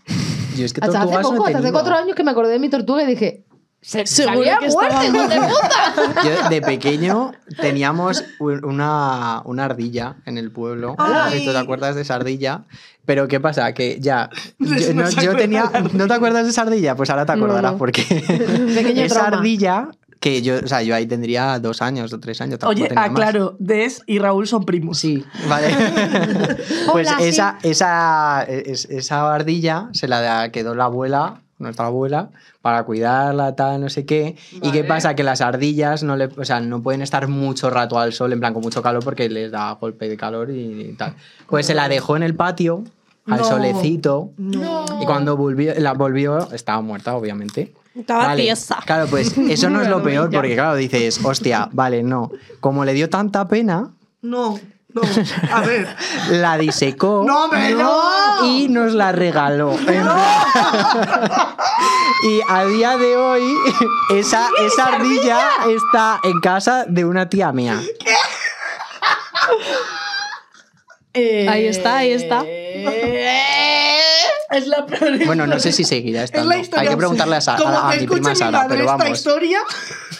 Yo es que Hasta hace poco, hasta hace cuatro años que me acordé de mi tortuga y dije, se, se Seguro había que muerto, estaba hijo de puta. Yo de pequeño teníamos un- una, una ardilla en el pueblo. Si tú te acuerdas de esa ardilla. Pero ¿qué pasa? Que ya. Yo, No yo tenía. ¿No te acuerdas de esa ardilla? Pues ahora te acordarás no. porque. Esa trauma. ardilla. Que yo, o sea, yo ahí tendría dos años o tres años. Oye, tenía más. aclaro, Des y Raúl son primos. Sí, vale. pues Hola, sí. esa, esa, es- esa ardilla se la da- quedó la abuela, nuestra abuela, para cuidarla, tal, no sé qué. ¿Y qué pasa? Que las ardillas no, le, o sea, no pueden estar mucho rato al sol, en plan con mucho calor, porque les da golpe de calor y, tal. Pues se la dejó en el patio, al No. solecito. No. Y cuando volvió, la volvió, estaba muerta, obviamente. Estaba tiesa. Claro, pues eso no es lo peor, porque claro, dices, hostia, vale, no. Como le dio tanta pena, No, no. A ver. la disecó ¡No, no! y nos la regaló. Y a día de hoy, esa, esa ardilla está en casa de una tía mía. Ahí está, ahí está. Es la Bueno, no sé si seguirá Es estando. la historia. Hay que preguntarle a, Sa- Como a, a que mi prima mi Sara, madre pero esta vamos.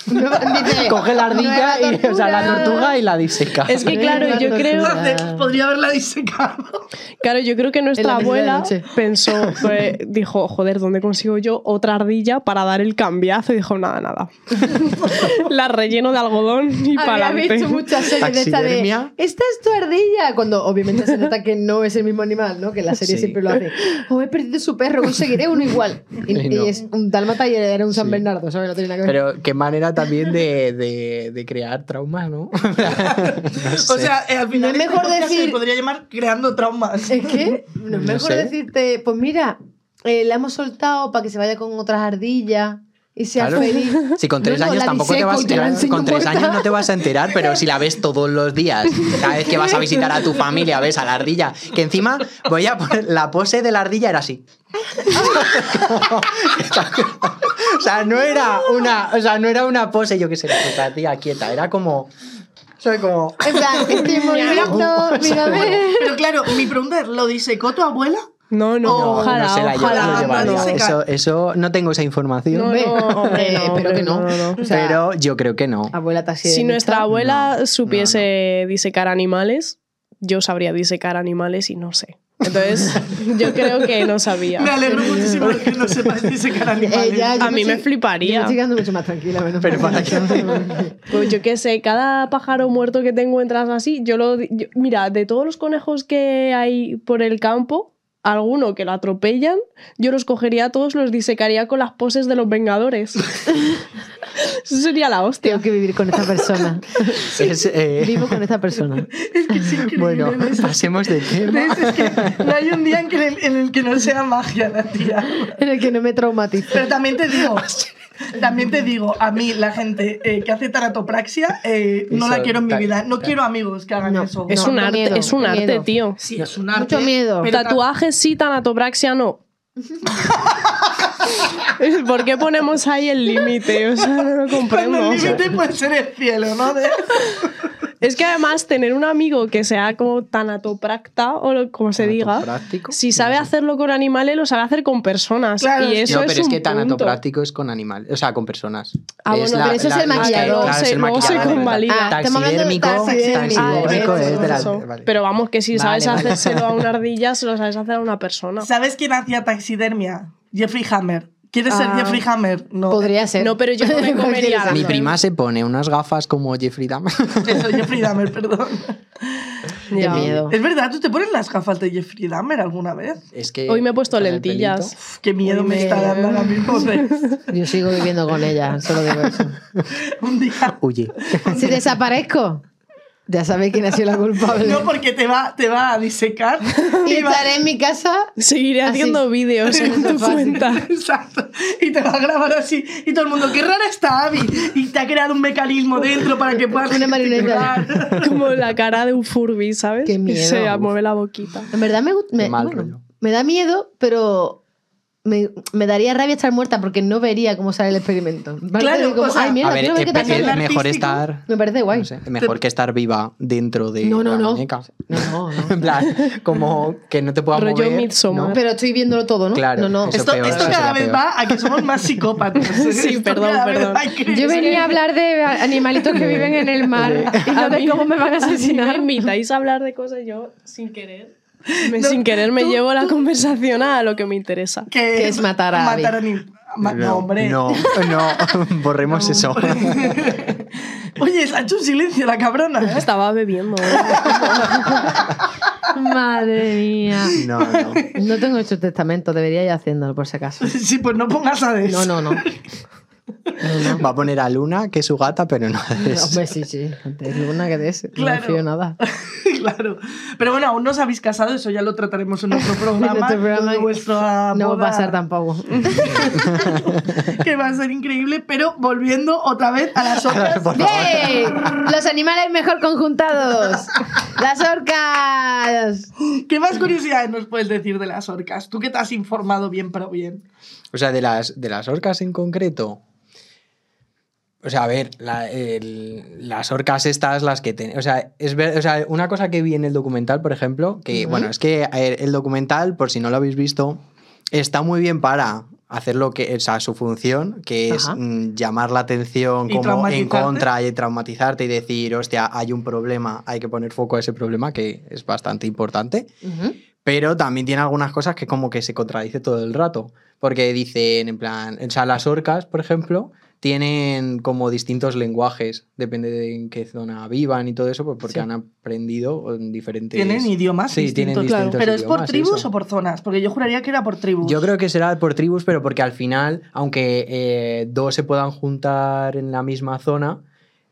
Dice, Coge la ardilla, y, o sea, la tortuga y la diseca. Es que claro, yo creo. Entonces, podría haberla disecado. Claro, yo creo que nuestra abuela pensó, pues, dijo, joder, ¿dónde consigo yo otra ardilla para dar el cambiazo? Y dijo, nada, nada. la relleno de algodón y para Había visto adelante. muchas series de esta de esta es tu ardilla cuando obviamente se nota que no es el mismo animal ¿no? que la serie Sí. siempre lo hace o he perdido su perro conseguiré uno igual y, Y no. y es un dálmata y era un San Sí. Bernardo ¿sabes? no tiene nada que ver Pero qué manera también de, de, de crear trauma, ¿no? No O sea, eh, al final No es este mejor podcast se decir- podría llamar creando traumas. es que no es No mejor sé. decirte pues mira eh, la hemos soltado para que se vaya con otras ardillas y sea Claro. feliz Si con tres No, años tampoco te vas te con tres años no te vas a enterar, pero si la ves todos los días, cada vez que vas a visitar a tu familia, ves a la ardilla, que encima voy a poner la pose de la ardilla era así. o sea, no era una, o sea, no era una pose, yo qué sé, la tía quieta, era como soy como en plan este movimiento mírame Pero claro, mi pregunta es, ¿lo disecó tu abuela? No, no, Oh, ojalá, no se la lleva- ojalá. no. Eso, eso no tengo esa información, No, Hombre, no, hombre, eh, no, pero hombre, que no, no, no, no. O sea, pero yo creo que no. abuela Si nuestra abuela No, supiese disecar animales, yo sabría disecar animales y no sé. Entonces, yo creo que no sabía. Me alegro muchísimo de que no sepas disecar animales. Ella- yo A mí me fliparía. yo estoy quedando mucho más tranquila menos Pero para qué Pues yo qué sé, cada pájaro muerto que te encuentras así, yo lo. yo- mira, de todos los conejos que hay por el campo, alguno que lo atropellan, yo los cogería a todos, los disecaría con las poses de los Vengadores. Eso sería la hostia. tengo que vivir con esta persona Es, eh, vivo con esta persona Es que es bueno, ¿ves? pasemos de tema. Es que no hay un día en, que en, el, en el que no sea magia la tía. en el que no me traumatice Pero también te digo, también te digo, a mí la gente eh, que hace taratopraxia eh, no Eso, la quiero en mi vida. No quiero amigos que hagan No, eso. Es No, un arte, miedo, es un arte, miedo. tío. Sí, es un arte. Mucho miedo. Tatuajes sí, tanatopraxia no. ¿Por qué ponemos ahí el límite? O sea, no lo Cuando comprendo. el límite puede ser el cielo, ¿no? Es que además tener un amigo que sea como tanatopracta o lo- como se diga, Práctico. si sabe hacerlo con animales, lo sabe hacer con personas. Claro. y eso no, pero es, un que tanatopráctico es con animales, o sea, con personas. Ah, bueno, pero eso es el maquillador. claro, es el se maquillador. convalida. Ah, de Taxidérmico, taxidérmico. taxidérmico es de la... vale. Pero vamos, que si Vale, sabes vale. hacérselo a una ardilla, se lo sabes hacer a una persona. ¿Sabes quién hacía taxidermia? Jeffrey Hammer. ¿Quieres ser Ah. Jeffrey Hammer? No. Podría ser. No, pero yo no me comería la Mi prima se pone unas gafas como Jeffrey Dahmer. Eso, Jeffrey Dahmer, perdón. Qué Ya. miedo. Es verdad, ¿tú te pones las gafas de Jeffrey Dahmer alguna vez? Es que Hoy me he puesto lentillas. Uf, qué miedo me me- está dando ahora mismo. Yo sigo viviendo con ella, solo digo eso. Un día. Huye. Si desaparezco, ya sabéis quién ha sido la culpable. No, porque te va, te va a disecar. y va- estaré en mi casa. Seguiré Así. haciendo vídeos en tu Fácil. cuenta. Exacto. Y te va a grabar así. Y todo el mundo, qué rara está Abby. Y te ha creado un mecanismo dentro para que puedas. Una marioneta. Como la cara de un Furby, ¿sabes? Qué Que miedo. se mueve la boquita. En verdad me, gu- me, bueno, me da miedo, pero me, me daría rabia estar muerta porque no vería cómo sale el experimento. Me Claro, parece como, o sea, Ay, mierda, A ver, quiero ver qué es, tal es el sale". mejor artístico. estar... Me parece guay. no sé, mejor que estar viva dentro de No, no, la no. muñeca. No, no, no. En plan, como que no te puedas Rollo mover. Midsommar. ¿no? Pero estoy viéndolo todo, ¿no? Claro, No, Esto, peor, esto cada vez peor. va a que somos más psicópatas. Sí, perdón, perdón. Yo venía a hablar de animalitos que viven en el mar y no de cómo me van a Si me asesinar. invitáis a hablar de cosas, yo sin querer. Me- No, sin querer me tú- llevo la conversación a lo que me interesa. que, Que es matar a matar a ni- ma- no, hombre. No, no, borremos eso. Oye, se ha hecho un silencio la cabrona. ¿eh? Estaba bebiendo. ¿eh? Madre mía. No, no. No tengo hecho testamento, debería ir haciéndolo por si acaso. Sí, pues no pongas a des. No, no, no. Va a poner a Luna, que es su gata, pero no es. Hombre, sí, sí. Antes Luna que. No Claro. me fío nada. claro. Pero bueno, aún no os habéis casado, eso ya lo trataremos en otro programa. Vuestra No va a pasar tampoco. Que va a ser increíble, pero volviendo otra vez a las orcas. Los animales mejor conjuntados. Las orcas. ¿Qué más curiosidades nos puedes decir de las orcas? Tú que te has informado bien, pero bien. O sea, de las, de las orcas en concreto. O sea, a ver, la- el- las orcas estas, las que ten- O sea, es ver- o sea, una cosa que vi en el documental, por ejemplo, que, Ujú. bueno, es que ver, el documental, por si no lo habéis visto, está muy bien para hacer lo que, o sea, su función, que es Ajá. mm, llamar la atención como en contra y traumatizarte y decir, hostia, hay un problema, hay que poner foco a ese problema, que es bastante importante. Ujú. Pero también tiene algunas cosas que como que se contradice todo el rato. Porque dicen, en plan, o sea, las orcas, por ejemplo, tienen como distintos lenguajes, depende de en qué zona vivan y todo eso, pues porque Sí. han aprendido en diferentes... Tienen idiomas Sí, distintos. tienen claro. distintos ¿Pero es por idiomas tribus eso. o por zonas? Porque yo juraría que era por tribus. Yo creo que será por tribus, pero porque al final, aunque eh, dos se puedan juntar en la misma zona,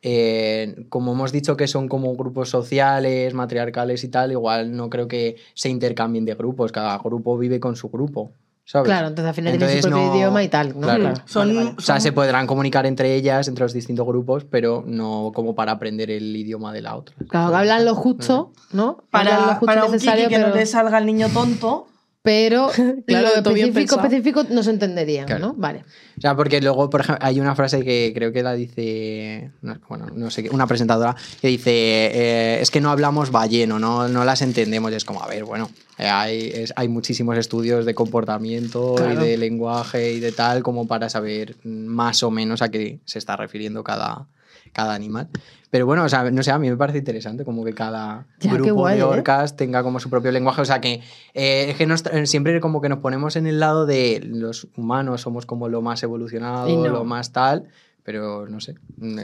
eh, como hemos dicho que son como grupos sociales, matriarcales y tal, igual no creo que se intercambien de grupos. Cada grupo vive con su grupo, ¿sabes? Claro, entonces al final tiene su Entonces propio no- idioma y tal. ¿no? claro. Son, Vale, vale. O sea, son- se podrán comunicar entre ellas, entre los distintos grupos, pero no como para aprender el idioma de la otra. Claro, que hablan lo justo, ¿no? Lo para, justo para y un necesario, kiki que pero, no le salga al niño tonto. Pero Claro, lo específico, específico no se entenderían, Claro. ¿no? Vale. O sea, porque luego, por ejemplo, hay una frase que creo que la dice, no- bueno, no sé, una presentadora que dice, eh, es que no hablamos balleno, no, no las entendemos. Y es como, a ver, bueno, hay, es- hay muchísimos estudios de comportamiento Claro. y de lenguaje y de tal, como para saber más o menos a qué se está refiriendo cada, cada animal. Pero bueno, o sea, no sé, a mí me parece interesante como que cada Ya, grupo guay, de ¿eh? orcas tenga como su propio lenguaje. O sea, que eh, es que nos tra- siempre como que nos ponemos en el lado de los humanos somos como lo más evolucionado, no. lo más tal, pero no sé,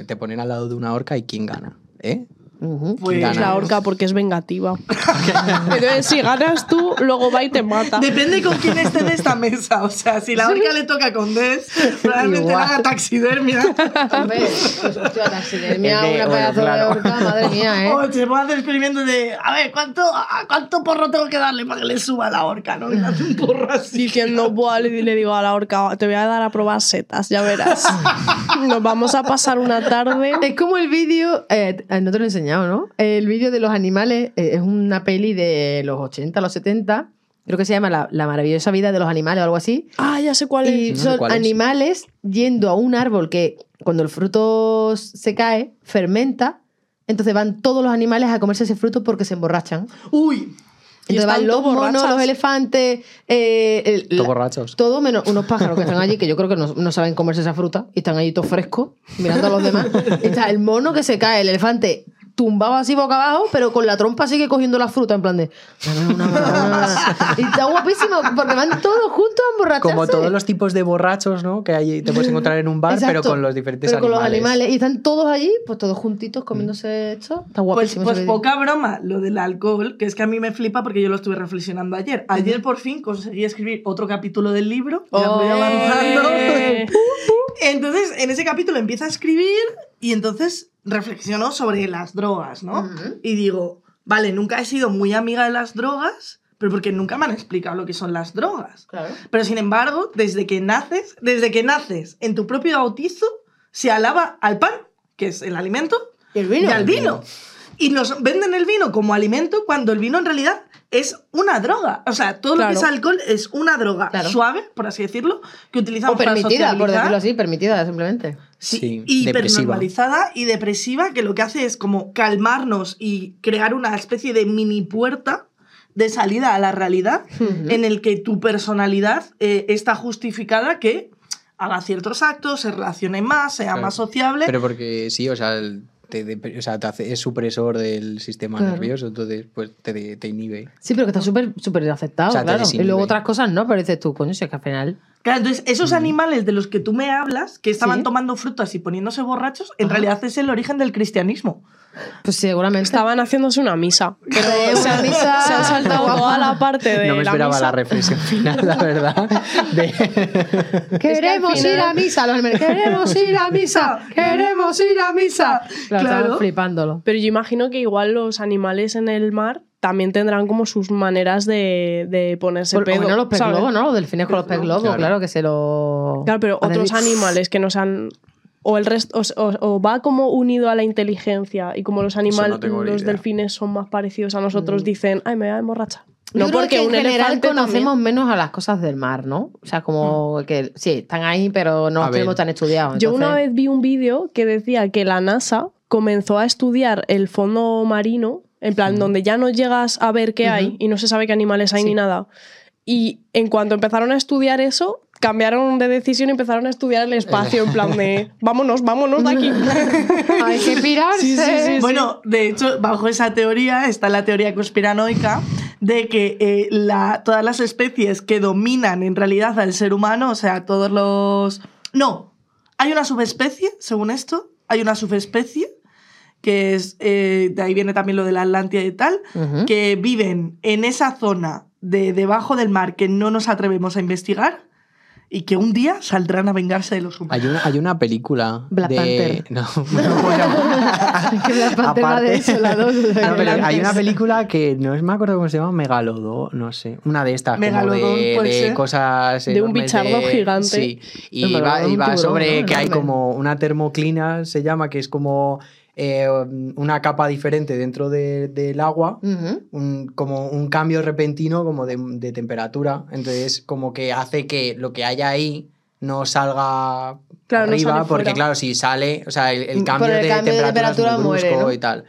te ponen al lado de una orca y ¿quién gana? ¿Eh? Pues. Es la orca porque es vengativa. Entonces, si ganas tú, luego va y te mata. Depende con quién esté de esta mesa. O sea, si la orca le toca con Des, probablemente le Igual. haga taxidermia. Hombre, pues hostia, taxidermia, una bueno, pedazo claro. de orca, madre mía, ¿eh? O se puede hacer experimentos de, a ver, ¿cuánto, a cuánto porro tengo que darle para que le suba la orca? ¿no? Y le hace un porro así. Diciendo, Buah, le, le digo a la orca, te voy a dar a probar setas, ya verás. Nos vamos a pasar una tarde. Es como el vídeo, eh, no te lo he ¿no? El vídeo de los animales eh, es una peli de los 80, los 70, creo que se llama La, La maravillosa vida de los animales o algo así. Ah, ya sé cuál Y es. No sé son cuál es. animales yendo a un árbol que cuando el fruto se cae, fermenta Entonces van todos los animales a comerse ese fruto porque se emborrachan. Uy, Y Entonces van los monos, borrachas. los elefantes, eh, el- la- borrachos. todo menos unos pájaros que están allí, que yo creo que no, no saben comerse esa fruta, y están allí todos frescos, mirando a los demás. Y está el mono que se cae, el elefante tumbado así boca abajo, pero con la trompa sigue cogiendo la fruta, en plan de... Y está guapísimo, porque van todos juntos a emborracharse. Como todos los tipos de borrachos, ¿no? Que hay, te puedes encontrar en un bar, pero Exacto. con los diferentes Pero con animales. los animales. Y están todos allí, pues todos juntitos comiéndose esto. Está pues, guapísimo. pues vídeo. poca broma lo del alcohol, que es que a mí me flipa porque yo lo estuve reflexionando ayer. Ayer por fin conseguí escribir otro capítulo del libro. Ya voy avanzando. Eh, Entonces, en ese capítulo empieza a escribir y entonces reflexiono sobre las drogas, ¿no? Y digo, vale, nunca he sido muy amiga de las drogas, pero porque nunca me han explicado lo que son las drogas. Claro. Pero sin embargo, desde que naces, desde que naces en tu propio bautizo, se alaba al pan, que es el alimento, Y el vino. y al vino. Y nos venden el vino como alimento cuando el vino en realidad es una droga. O sea, todo lo que es alcohol es una droga Claro. suave, por así decirlo, que utilizamos O permitida, para por decirlo así, permitida simplemente. Sí, Sí, hipernormalizada y depresiva, que lo que hace es como calmarnos y crear una especie de mini puerta de salida a la realidad en el que tu personalidad eh, está justificada que haga ciertos actos, se relacione más, sea Claro. más sociable. Pero porque sí, o sea, el- te, dep- o sea, te hace, es supresor del sistema Claro. nervioso, entonces pues te, de- te inhibe. Sí, pero que está súper súper aceptado, O sea, claro. Y luego otras cosas no, pero dices tú, coño, si es que al final. Claro, entonces esos animales de los que tú me hablas, que estaban Sí. tomando frutas y poniéndose borrachos, en Ajá. realidad es el origen del cristianismo. Pues seguramente. Estaban haciéndose una misa. Pero han, misa se han saltado toda la parte de no me la esperaba misa. la reflexión final, la verdad. de- Queremos Es que ir a misa, los. Queremos ir a misa. Queremos ir a misa. Claro, Claro. estaban flipándolo. Pero yo imagino que igual los animales en el mar también tendrán como sus maneras de, de ponerse Por- pedo. bueno, los pez globos, ¿no? Los delfines con los pez globos, Claro. claro. que se lo. Claro, pero otros animales que no sean. O el resto. O, o- o va como unido a la inteligencia. Y como los animales, no los idea. delfines son más parecidos a nosotros, dicen, ay, me voy a emborrachar. Yo No creo porque que en un general conocemos también- menos a las cosas del mar, ¿no? O sea, como que sí, están ahí, pero no A los tenemos tan estudiados. Yo una vez vi un vídeo que decía que la NASA comenzó a estudiar el fondo marino, en plan, donde ya no llegas a ver qué hay y no se sabe qué animales hay Sí. ni nada. Y en cuanto empezaron a estudiar eso, cambiaron de decisión y empezaron a estudiar el espacio, en plan de, vámonos, vámonos de aquí. Hay que pirarse. Sí, sí, sí. Bueno, de hecho, bajo esa teoría está la teoría conspiranoica de que eh, la- todas las especies que dominan en realidad al ser humano, o sea, todos los... No, hay una subespecie, según esto, hay una subespecie, que es, eh, de ahí viene también lo de la Atlántida y tal, Ujú. que viven en esa zona de debajo del mar que no nos atrevemos a investigar y que un día saldrán a vengarse de los humanos. Hay una, hay una película Black de... Panther. No, no, Que Black Panther va de eso, la dos, o sea, No, pero hay una película que no me acuerdo cómo se llama, Megalodón, no sé, una de estas, como Megalodón, de, puede de ser. De cosas un enormes bichardo gigante. Sí, y va, y un va tiburón, sobre ¿no? que hay como una termoclina, se llama, que es como eh, una capa diferente dentro de- del agua, un- como un cambio repentino como de, de temperatura. Entonces, como que hace que lo que haya ahí no salga Claro, arriba, porque fuera. claro, si sale, o sea, el, el Por cambio, el de, cambio de temperatura es muy temperatura muere, brusco ¿no? y tal.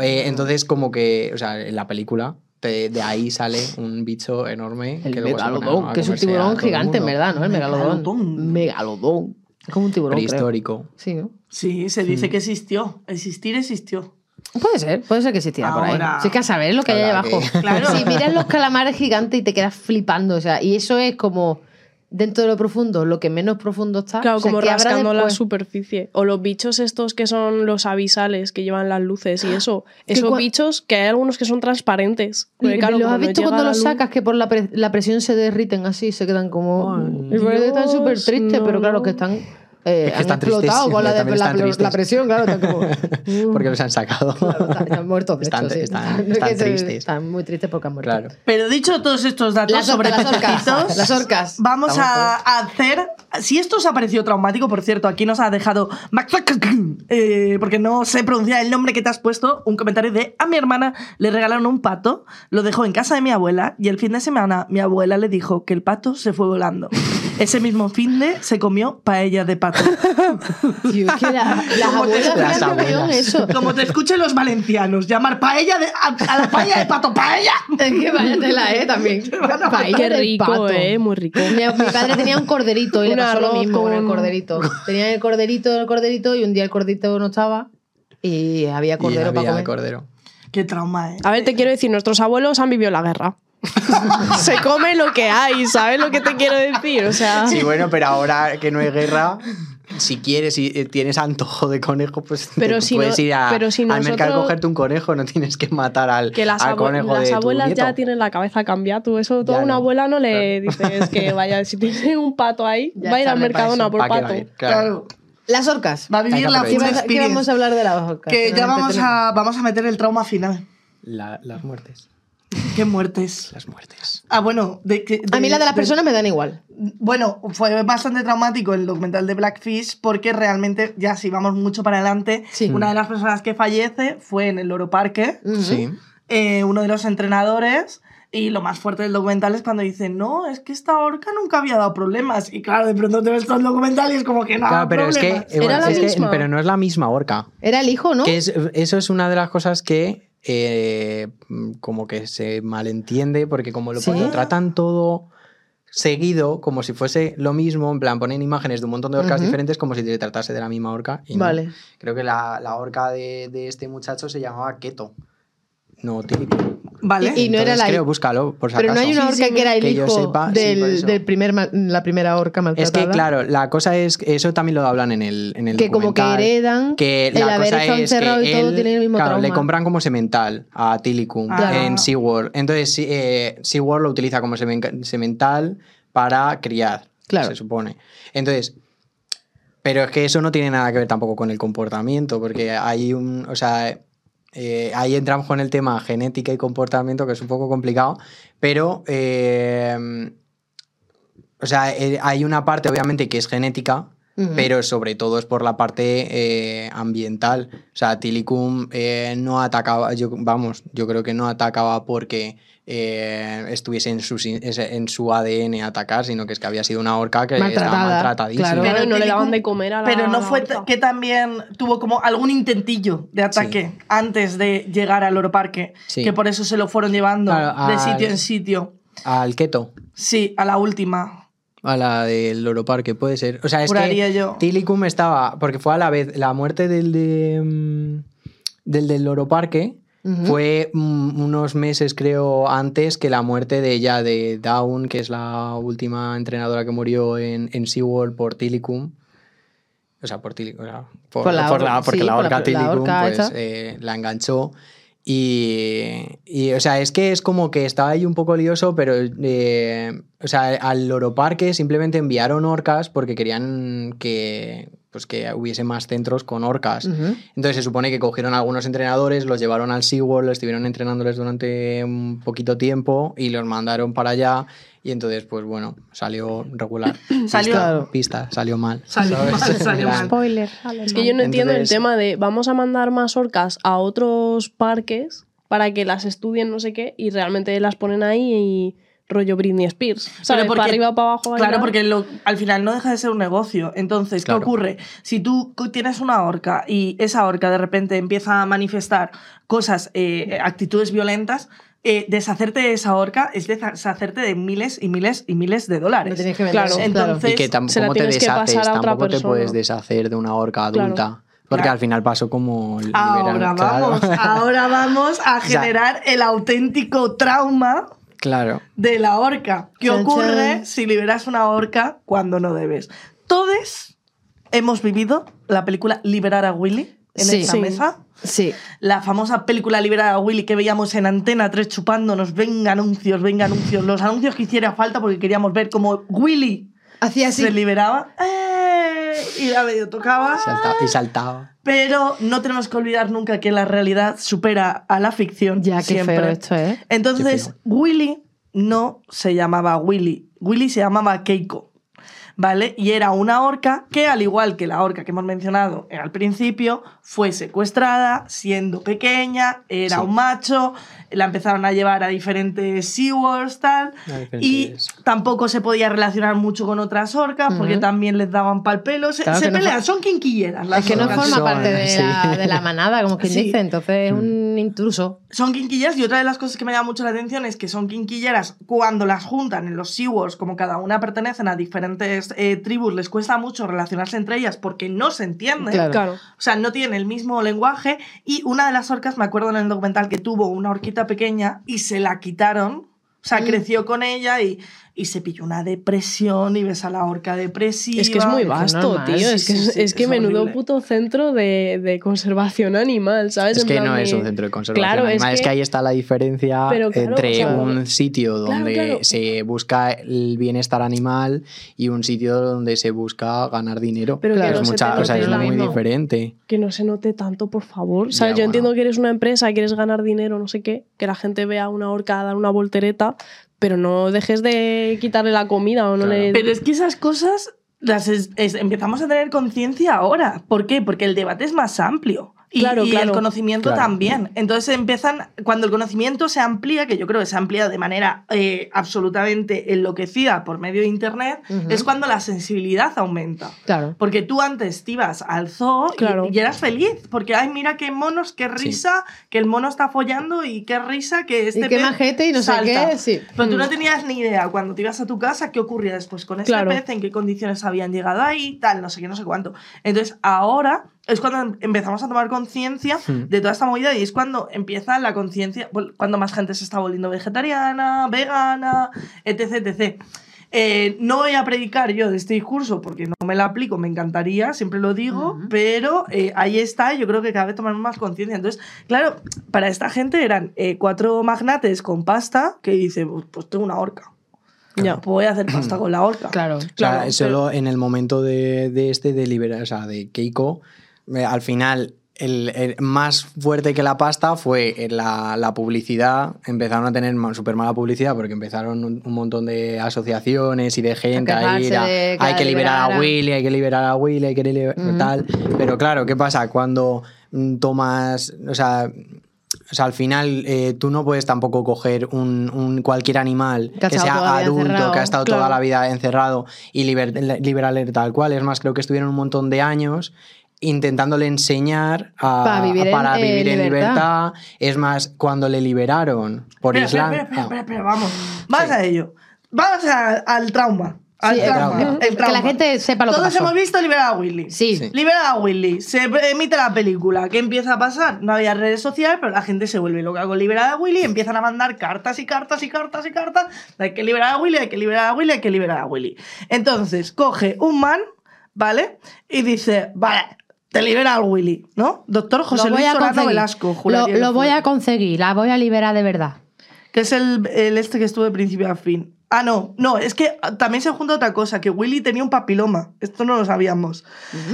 Eh, entonces, como que, o sea, en la película, de, de ahí sale un bicho enorme. El que megalodón, a que es un tiburón gigante, en verdad, ¿no? El megalodón. Megalodón. Megalodón. Es como un tiburón. creo. Prehistórico. Sí, ¿no? Sí, se dice que existió. Existir existió. Puede ser, puede ser que existiera por ahí. Sí, que a saber lo que hay ahí abajo. que- Claro. Si miras los calamares gigantes y te quedas flipando, o sea, y eso es como dentro de lo profundo, lo que menos profundo está. Claro, o sea, como ¿qué habrá rascando la superficie. O los bichos estos que son los avisales que llevan las luces y eso. Que Esos bichos que hay algunos que son transparentes. Porque, claro, ¿Los has visto cuando los luz- sacas que por la, pre- la presión se derriten así, se quedan como... Ay, y parece que están súper tristes, pero no. claro que están... eh, Es que han explotado con la, de- la- la presión, claro. Como... mm, Porque los han sacado. claro, están, están muertos, de Están- hecho, sí. están- Es tristes. Están muy tristes porque han muerto. claro. Pero dicho todos estos datos Las sobre las orcas, pececitos, las orcas. vamos Estamos a hacer. Si esto os ha parecido traumático, por cierto, aquí nos ha dejado eh, porque no sé pronunciar el nombre que te has puesto, un comentario de a mi hermana le regalaron un pato, lo dejó en casa de mi abuela y el fin de semana mi abuela le dijo que el pato se fue volando. Ese mismo fin de se comió paella de pato. Tío, es que la- las abuelas Las hacían abuelas. eso. Como te escuchen los valencianos, llamar paella de, a, a la paella de pato, paella. Es que váyatela, eh, también. Paella Qué rico, pato. eh, muy rico. Mi, mi padre tenía un corderito y le Un pasó lo mismo con el con- corderito. Tenía el corderito, el corderito y un día el corderito no estaba y había Y cordero para había comer. cordero. Qué trauma, ¿eh? A ver, te quiero decir, nuestros abuelos han vivido la guerra. Se come lo que hay, ¿sabes lo que te quiero decir? O sea, Sí, bueno, pero ahora que no hay guerra, si quieres y eh, tienes antojo de conejo, pues Pero te si puedes no- ir a- pero si al mercado a nosotros- cogerte un conejo, no tienes que matar al, que las, al conejo de las tu abuelas ya nieto. tienen la cabeza cambiada. Tú eso, toda Ya una no. abuela no le dices que vaya, si tiene un pato ahí, Ya va a ir al me Mercadona parece. por ¿Pa' qué va pato. ir? Claro. Las orcas. Va a vivir la ¿Qué, full aprovechar. vas- qué vamos a hablar de las orcas? Que ya No, vamos a, vamos a meter el trauma final. La- las muertes. Qué muertes. Las muertes. Ah, bueno. De, que- A mí las de las de- personas me dan igual. Bueno, fue bastante traumático el documental de Blackfish porque realmente, ya si vamos mucho para adelante, Sí. una de las personas que fallece fue en el Loro Parque. Sí. eh, uno de los entrenadores. Y lo más fuerte del documental es cuando dice, no, es que esta orca nunca había dado problemas. Y claro, de pronto te ves todo el documental y es como que no. Claro, pero es que, eh, bueno, Era la es que- misma. pero no es la misma orca. Era el hijo, ¿no? Que es, eso es una de las cosas que eh, como que se malentiende, porque como lo, Sí. lo tratan todo seguido, como si fuese lo mismo, en plan ponen imágenes de un montón de orcas diferentes como si se tratase de la misma orca. y no. Vale. Creo que la, la orca de, de este muchacho se llamaba Keto. No, Tílico. Vale. Y no era la- creo, búscalo, por si Pero no hay una Sí, orca sí, que era el que hijo sepa, sí, por del, eso. del primer, la primera orca Es maltratada. que, claro, la cosa es que eso también lo hablan en el, en el Que como que heredan que el la haber cosa estado es encerrado que y todo él, tiene el mismo claro, le compran como semental a Tilicum Claro. en SeaWorld. Entonces, sí, eh, SeaWorld lo utiliza como semen- semental para criar, Claro. se supone. Entonces, pero es que eso no tiene nada que ver tampoco con el comportamiento, porque hay un, o sea, eh, ahí entramos con el tema genética y comportamiento, que es un poco complicado, pero, eh, o sea, eh, hay una parte obviamente que es genética, pero sobre todo es por la parte eh, ambiental. O sea, Tilicum no atacaba, yo, vamos, yo creo que no atacaba porque eh, estuviese en su, en su ADN atacar, sino que es que había sido una orca que estaba Maltratada, maltratadísima. claro. Claro, no le daban de comer a la Pero no fue orca. que también tuvo como algún intentillo de ataque antes de llegar al Loro Parque, Sí. que por eso se lo fueron llevando Claro, de sitio en sitio. Al keto. Sí, a la última. A la del Loro Parque, puede ser. O sea, es Juraría que yo. Tilicum estaba. Porque fue a la vez. La muerte del de. mm, del del Loro Parque Ujú. fue mm, unos meses, creo, antes que la muerte de ella, de Dawn, que es la última entrenadora que murió en, en SeaWorld por Tilicum. O sea, por Tilicum. por, Por la por or- porque sí, la por la- orca la Tilicum orca pues, eh, la enganchó. Y, y, o sea, es que es como que estaba ahí un poco lioso, pero, eh, o sea, al Loro Parque simplemente enviaron orcas porque querían que, pues que hubiese más centros con orcas. Entonces se supone que cogieron a algunos entrenadores, los llevaron al SeaWorld, estuvieron entrenándoles durante un poquito tiempo y los mandaron para allá. Y entonces, pues bueno, salió regular. Salió- Pista, pista, salió mal. Salió ¿sabes? mal, salió mal. plan, Es que yo no entiendo el tema de vamos a mandar más orcas a otros parques para que las estudien no sé qué y realmente las ponen ahí y rollo Britney Spears. ¿Sabes? porque- para arriba, para abajo. Claro, porque lo- al final no deja de ser un negocio. Entonces, Claro. ¿qué ocurre? Si tú tienes una orca y esa orca de repente empieza a manifestar cosas, eh, actitudes violentas, eh, deshacerte de esa orca es deshacerte de miles y miles y miles de dólares. tienes que vender. Claro. Entonces, Y que tampoco te que deshaces, tampoco te puedes deshacer de una orca Claro. adulta. Porque Claro. al final pasó como... el Ahora liberal- claro. vamos, ahora vamos a sea- generar el auténtico trauma Claro. de la orca. ¿Qué Chan, ocurre chan. si liberas una orca cuando no debes? Todos hemos vivido la película Liberar a Willy en Sí. esta Sí. mesa. Sí. La famosa película Liberar a Willy que veíamos en Antena 3 chupándonos, venga anuncios, venga anuncios, los anuncios que hiciera falta porque queríamos ver cómo Willy Hacía así. se liberaba ¡eh! Y la medio tocaba. Y saltaba. Pero no tenemos que olvidar nunca que la realidad supera a la ficción. Ya, qué siempre. feo esto, ¿eh? Entonces. Willy no se llamaba Willy. Willy se llamaba Keiko. ¿Vale? Y era una orca que, al igual que la orca que hemos mencionado al principio, fue secuestrada siendo pequeña, era Sí. un macho, la empezaron a llevar a diferentes SeaWorlds, tal, y tampoco se podía relacionar mucho con otras orcas porque Ujú. también les daban pal pelo. Se, Claro se no pelean, fue- son quinquilleras las Es que no orcas. forma son, parte de, sí. la, de la manada, como quien Sí. dice. Entonces es un intruso. Son quinquilleras y otra de las cosas que me llama mucho la atención es que son quinquilleras cuando las juntan en los SeaWorlds, como cada una pertenecen a diferentes eh, tribus, les cuesta mucho relacionarse entre ellas porque no se entienden. Claro. Claro. O sea, no tienen el mismo lenguaje. Y una de las orcas, me acuerdo en el documental que tuvo una orquita pequeña y se la quitaron. O sea, Mm. creció con ella y, y se pilló una depresión y ves a la orca depresiva. Es que es muy vasto, tío. sí, es que, sí, sí, es que es menudo horrible. puto centro de, de conservación animal, ¿sabes? Es En que no es un centro de conservación Claro, es animal, es que, que- ahí está la diferencia claro, entre o sea, un sitio donde claro. se busca el bienestar animal y un sitio donde se busca ganar dinero. Pero Claro, que, no es mucha- o sea, muy diferente. que no se note tanto, por favor. ¿Sabes? Ya, Yo entiendo que eres una empresa, quieres ganar dinero, no sé qué, que la gente vea una orca dar una voltereta, pero no dejes de quitarle la comida o no Claro. le. Pero es que esas cosas las es- es- empezamos a tener conciencia ahora. ¿Por qué? Porque el debate es más amplio. Y, Claro, y el claro. conocimiento Claro. también. Entonces empiezan, cuando el conocimiento se amplía, que yo creo que se amplía de manera eh, absolutamente enloquecida por medio de Internet, Ujú. es cuando la sensibilidad aumenta. Claro. Porque tú antes te ibas al zoo y- Claro. y, eras feliz, porque ay, mira qué monos, qué risa, que el mono está follando y qué risa que este y qué pez majete y no salta. sé qué. Sí. Pero tú Mm. no tenías ni idea cuando te ibas a tu casa qué ocurría después con este Claro. pez, en qué condiciones habían llegado ahí, tal, no sé qué, no sé cuánto. Entonces ahora es cuando em- empezamos a tomar conciencia de toda esta movida y es cuando empieza la conciencia, cuando más gente se está volviendo vegetariana, vegana, etc. etc. Eh, no voy a predicar yo de este discurso porque no me la aplico, me encantaría, siempre lo digo, pero eh, ahí está, yo creo que cada vez tomamos más conciencia. Entonces, claro, para esta gente eran eh, cuatro magnates con pasta que dicen, pues, pues tengo una horca. Ya. Pues voy a hacer pasta con la horca. Claro. O sea, Claro, solo en el momento de, de este de liberar, o sea, de Keiko, al final el, el más fuerte que la pasta fue en la, la publicidad. Empezaron a tener súper mala publicidad porque empezaron un, un montón de asociaciones y de gente a ir a- de que hay que liberar a liberaran". Willy, hay que liberar a Willy, hay que liberar Ujú. tal. Pero claro, ¿qué pasa? Cuando mm, tomas, o sea... O sea, al final eh, tú no puedes tampoco coger un, un cualquier animal Que que, sea adulto, encerrado, que ha estado claro. toda la vida encerrado y liber- liberarle tal cual. Es más, creo que estuvieron un montón de años intentándole enseñar a, Para vivir en- para en vivir en libertad. libertad. Es más, cuando le liberaron por espera, Islandia. espera, espera, espera, vamos. Vamos a ello. Vamos a- al trauma. Al Sí, el trauma, Que la gente sepa lo que Todos pasó. hemos visto Liberar a Willy. Sí. Sí. Libera a Willy. Se emite la película. ¿Qué empieza a pasar? No había redes sociales, pero la gente se vuelve loca con liberar a Willy. Empiezan a mandar cartas y cartas y cartas y cartas. Hay que liberar a Willy, hay que liberar a Willy, hay que liberar a Willy. Entonces, coge un man, ¿vale? Y dice, vale, te libera al Willy, ¿no? Doctor José lo voy Luis a Solano conseguir. Velasco. Lo, lo voy a conseguir, la voy a liberar de verdad. Que es el, el este que estuvo de principio a fin. Ah, no, no, es que también se junta otra cosa, que Willy tenía un papiloma. Esto no lo sabíamos.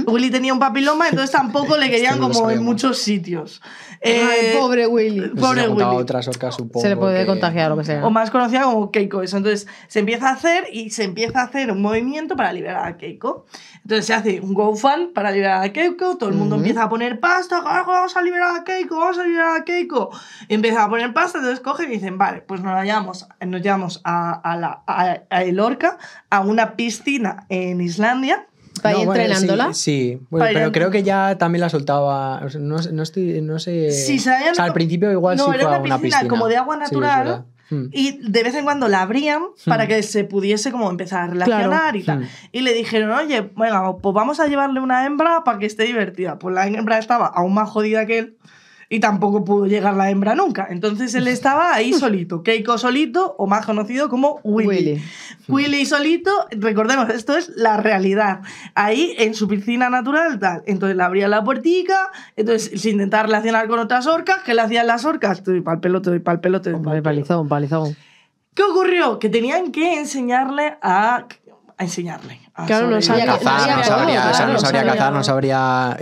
Willy tenía un papiloma, entonces tampoco le querían no como en muchos sitios. Ay, Eh, pobre Willy. Pobre se juntaba Willy. otras orcas, supongo. Se le puede que- contagiar o lo que sea. O más conocida como Keiko. Eso. Entonces se empieza a hacer y se empieza a hacer un movimiento para liberar a Keiko. Entonces se hace un GoFund para liberar a Keiko. Todo el mundo Ujú. empieza a poner pasta. "Carajo, Vamos a liberar a Keiko, vamos a liberar a Keiko. Y empiezan a poner pasta. Entonces cogen y dicen: Vale, pues nos la llevamos, nos llevamos a, a, la, a, a el Orca a una piscina en Islandia. Para ir No, bueno, entrenándola. Sí, sí. Bueno, ir pero creo que ya también la soltaba. o sea, no, sé- no estoy, no sé. Sí, o sea, al principio igual No, sí era fue una a una piscina piscina. como de agua Sí, natural. verdad. Hmm. Y de vez en cuando la abrían para que se pudiese como empezar a relacionar y tal. Hmm. Y le dijeron, oye, venga, pues vamos a llevarle una hembra para que esté divertida. Pues la hembra estaba aún más jodida que él y tampoco pudo llegar la hembra nunca. Entonces él estaba ahí solito, Keiko solito, o más conocido como Willy. Willy. Willy solito, recordemos, esto es la realidad. Ahí en su piscina natural, tal. Entonces le abrían la puertica, entonces se intentaba relacionar con otras orcas. ¿Qué le hacían las orcas? Te doy pa'l pelo, te doy pa'l pelo, te doy Un pa'l palizón, palizón. ¿Qué ocurrió? Que tenían que enseñarle a. a enseñarle. a Claro, no sabía- Cazar, no sabía sabría, sabría cazar, no sabría.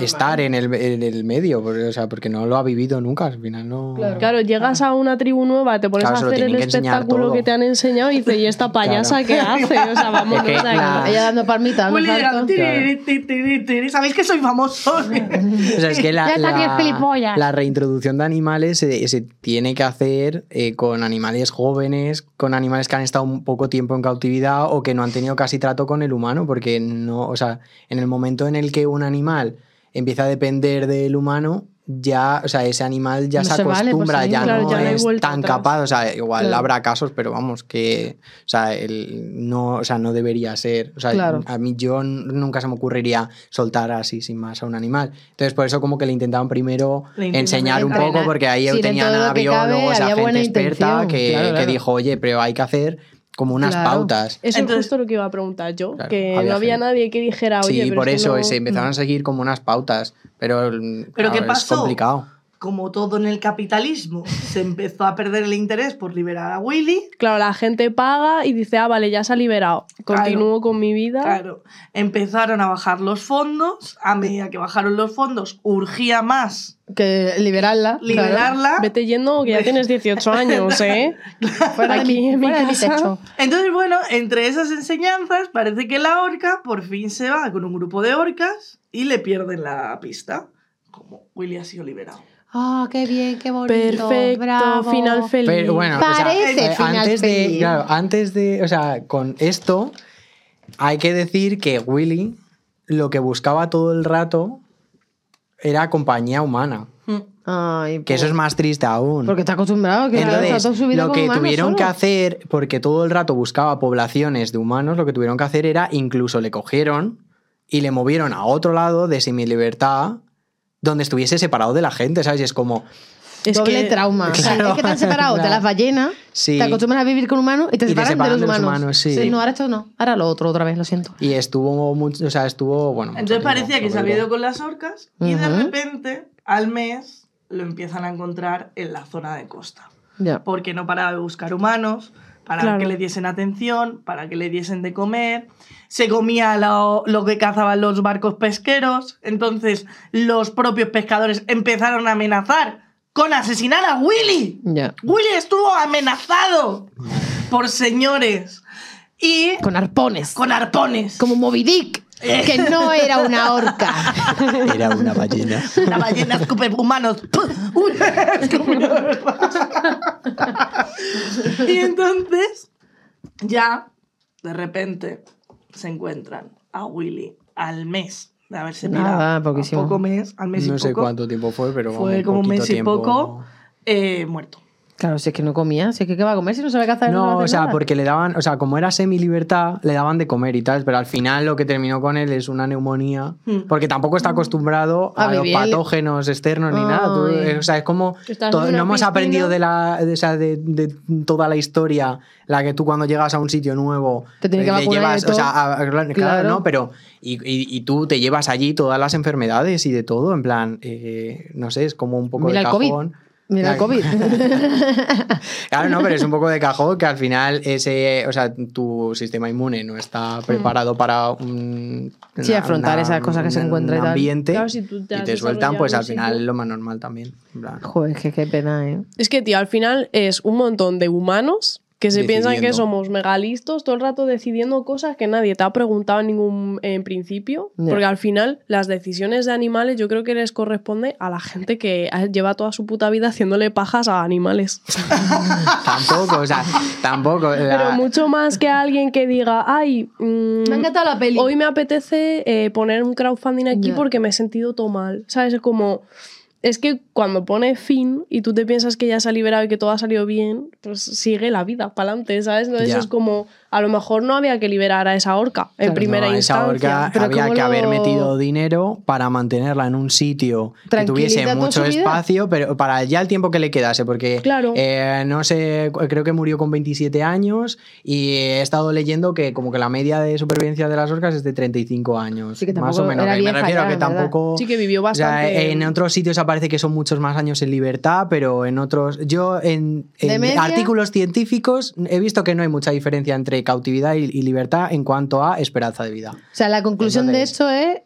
Estar en el, en el medio, porque, o sea, porque no lo ha vivido nunca, al final no... Claro, llegas a una tribu nueva, te pones Claro, a hacer el que espectáculo que te han enseñado y dices, ¿y esta payasa Claro. qué hace? O sea, vamos, Es que o sea, la- Ella dando palmitas. ¿Sabéis que soy famoso? O sea, es que la, la- reintroducción de animales se, se tiene que hacer eh, con animales jóvenes, con animales que han estado un poco tiempo en cautividad o que no han tenido casi trato con el humano, porque no, o sea, en el momento en el que un animal empieza a depender del humano, ya, o sea, ese animal ya No se se vale, acostumbra, pues sí. ya, Claro, no ya es tan atrás. capaz, o sea, igual Claro. habrá casos, pero vamos, que, o sea, el, no, o sea, no debería ser, o sea, Claro. a mí yo nunca se me ocurriría soltar así sin más a un animal. Entonces, por eso como que le intentaban primero Le enseñar un poco, porque ahí Sí, tenían a biólogos, a gente experta que, que dijo, oye, pero hay que hacer como unas Claro. pautas. Eso Entonces- es justo lo que iba a preguntar yo, Claro, que había no había gente. nadie que dijera, oye, sí, pero por es que eso no- se empezaron a seguir como unas pautas, pero, ¿Pero claro, qué es pasó? complicado. Como todo en el capitalismo, se empezó a perder el interés por liberar a Willy. Claro, la gente paga y dice, ah, vale, ya se ha liberado. Continúo con mi vida. Claro, empezaron a bajar los fondos. A medida que bajaron los fondos, urgía más Que liberarla. claro. liberarla. Vete yendo que ya tienes 18 años, ¿eh? Fuera de Aquí mi, en mi fuera de mi casa. techo. Entonces, bueno, entre esas enseñanzas, parece que la orca por fin se va con un grupo de orcas y le pierden la pista. Como Willy ha sido liberado. Ah, qué bien, qué bonito. Perfecto, bravo. final feliz. Pero bueno, o sea, Parece eh, final antes de, feliz. claro, antes de, o sea, con esto hay que decir que Willy lo que buscaba todo el rato era compañía humana, Ay, que eso es más triste aún. Porque está acostumbrado que Entonces, está toda su vida lo que tuvieron que hacer, porque todo el rato buscaba poblaciones de humanos, lo que tuvieron que hacer era incluso le cogieron y le movieron a otro lado de semi-libertad donde estuviese separado de la gente, ¿sabes? Y es como, Es Doble que- trauma. O sea, Claro. es que te han separado de las ballenas, Sí. te acostumbras a vivir con humanos y te Y te separan, de los de los humanos. humanos, sí. No, ahora esto no. Ahora lo otro otra vez, lo siento. y estuvo mucho, o sea, estuvo, bueno. Entonces tiempo, parecía que se había ido con las orcas y de Ujú. repente, al mes, lo empiezan a encontrar en la zona de costa. Ya. Porque no paraba de buscar humanos para Claro. que le diesen atención, para que le diesen de comer. Se comía lo, lo que cazaban los barcos pesqueros. Entonces los propios pescadores empezaron a amenazar con asesinar a Willy. Ya. Willy estuvo amenazado por señores y Con arpones. con arpones. Como Moby Dick, que no era una orca. Era una ballena. La ballena escupe humanos. Y entonces, ya, de repente, se encuentran a Willy al mes de haberse Nada, pirado. poquísimo. A poco mes, al mes y No sé poco. cuánto tiempo fue, pero Fue como un mes y tiempo. poco eh, muerto. Claro, si es que no comía, si es que qué va a comer si no sabe hacer. No, hace o sea, nada. porque le daban, o sea, como era semi-libertad, le daban de comer y tal, pero al final lo que terminó con él es una neumonía, Hmm. porque tampoco está acostumbrado A a, los patógenos externos ni nada. Tú, Ay. o sea, es como, Estás to- en una no hemos piscina. aprendido de, la, de, o sea, de, de toda la historia, la que tú cuando llegas a un sitio nuevo, Te tienen que llevas, todo. o sea, a- a- claro, Claro. ¿no? Pero, y, y- y tú te llevas allí todas las enfermedades y de todo, en plan, eh, no sé, es como un poco Mira de el COVID. Mira el COVID. Claro, no, pero es un poco de cajón que al final ese, o sea, tu sistema inmune no está preparado para un. Sí, afrontar esas cosas que se un encuentra y tal. ambiente Claro, si tú te y te sueltan, pues al final así, lo más normal también. Joder, que qué pena, ¿eh? Es que, tío, al final es un montón de humanos que se piensan que somos megalistos todo el rato decidiendo cosas que nadie te ha preguntado en ningún en principio. Porque al final las decisiones de animales yo creo que les corresponde a la gente que lleva toda su puta vida haciéndole pajas a animales. Tampoco, o sea, tampoco. la- Pero mucho más que a alguien que diga, ay, mm, Me ha encantado la peli. hoy me apetece eh, poner un crowdfunding aquí porque me he sentido todo mal. ¿Sabes? Es como. Es que cuando pone fin y tú te piensas que ya se ha liberado y que todo ha salido bien, pues sigue la vida para adelante, ¿sabes? Entonces es como, a lo mejor no había que liberar a esa orca en Claro. primera no, esa instancia. orca Pero había ¿cómo que haber metido dinero para mantenerla en un sitio que tuviese mucho espacio, pero para ya el tiempo que le quedase, porque Claro. eh, no sé, creo que murió con 27 años y he estado leyendo que como que la media de supervivencia de las orcas es de 35 años, Sí, que más o menos. era que me refiero a que tampoco Sí que vivió o sea, bastante. en otros sitios aparece que son muchos más años en libertad, pero en otros. Yo, en, ¿De en artículos científicos, he visto que no hay mucha diferencia entre cautividad y, y libertad en cuanto a esperanza de vida. O sea, la conclusión de esto es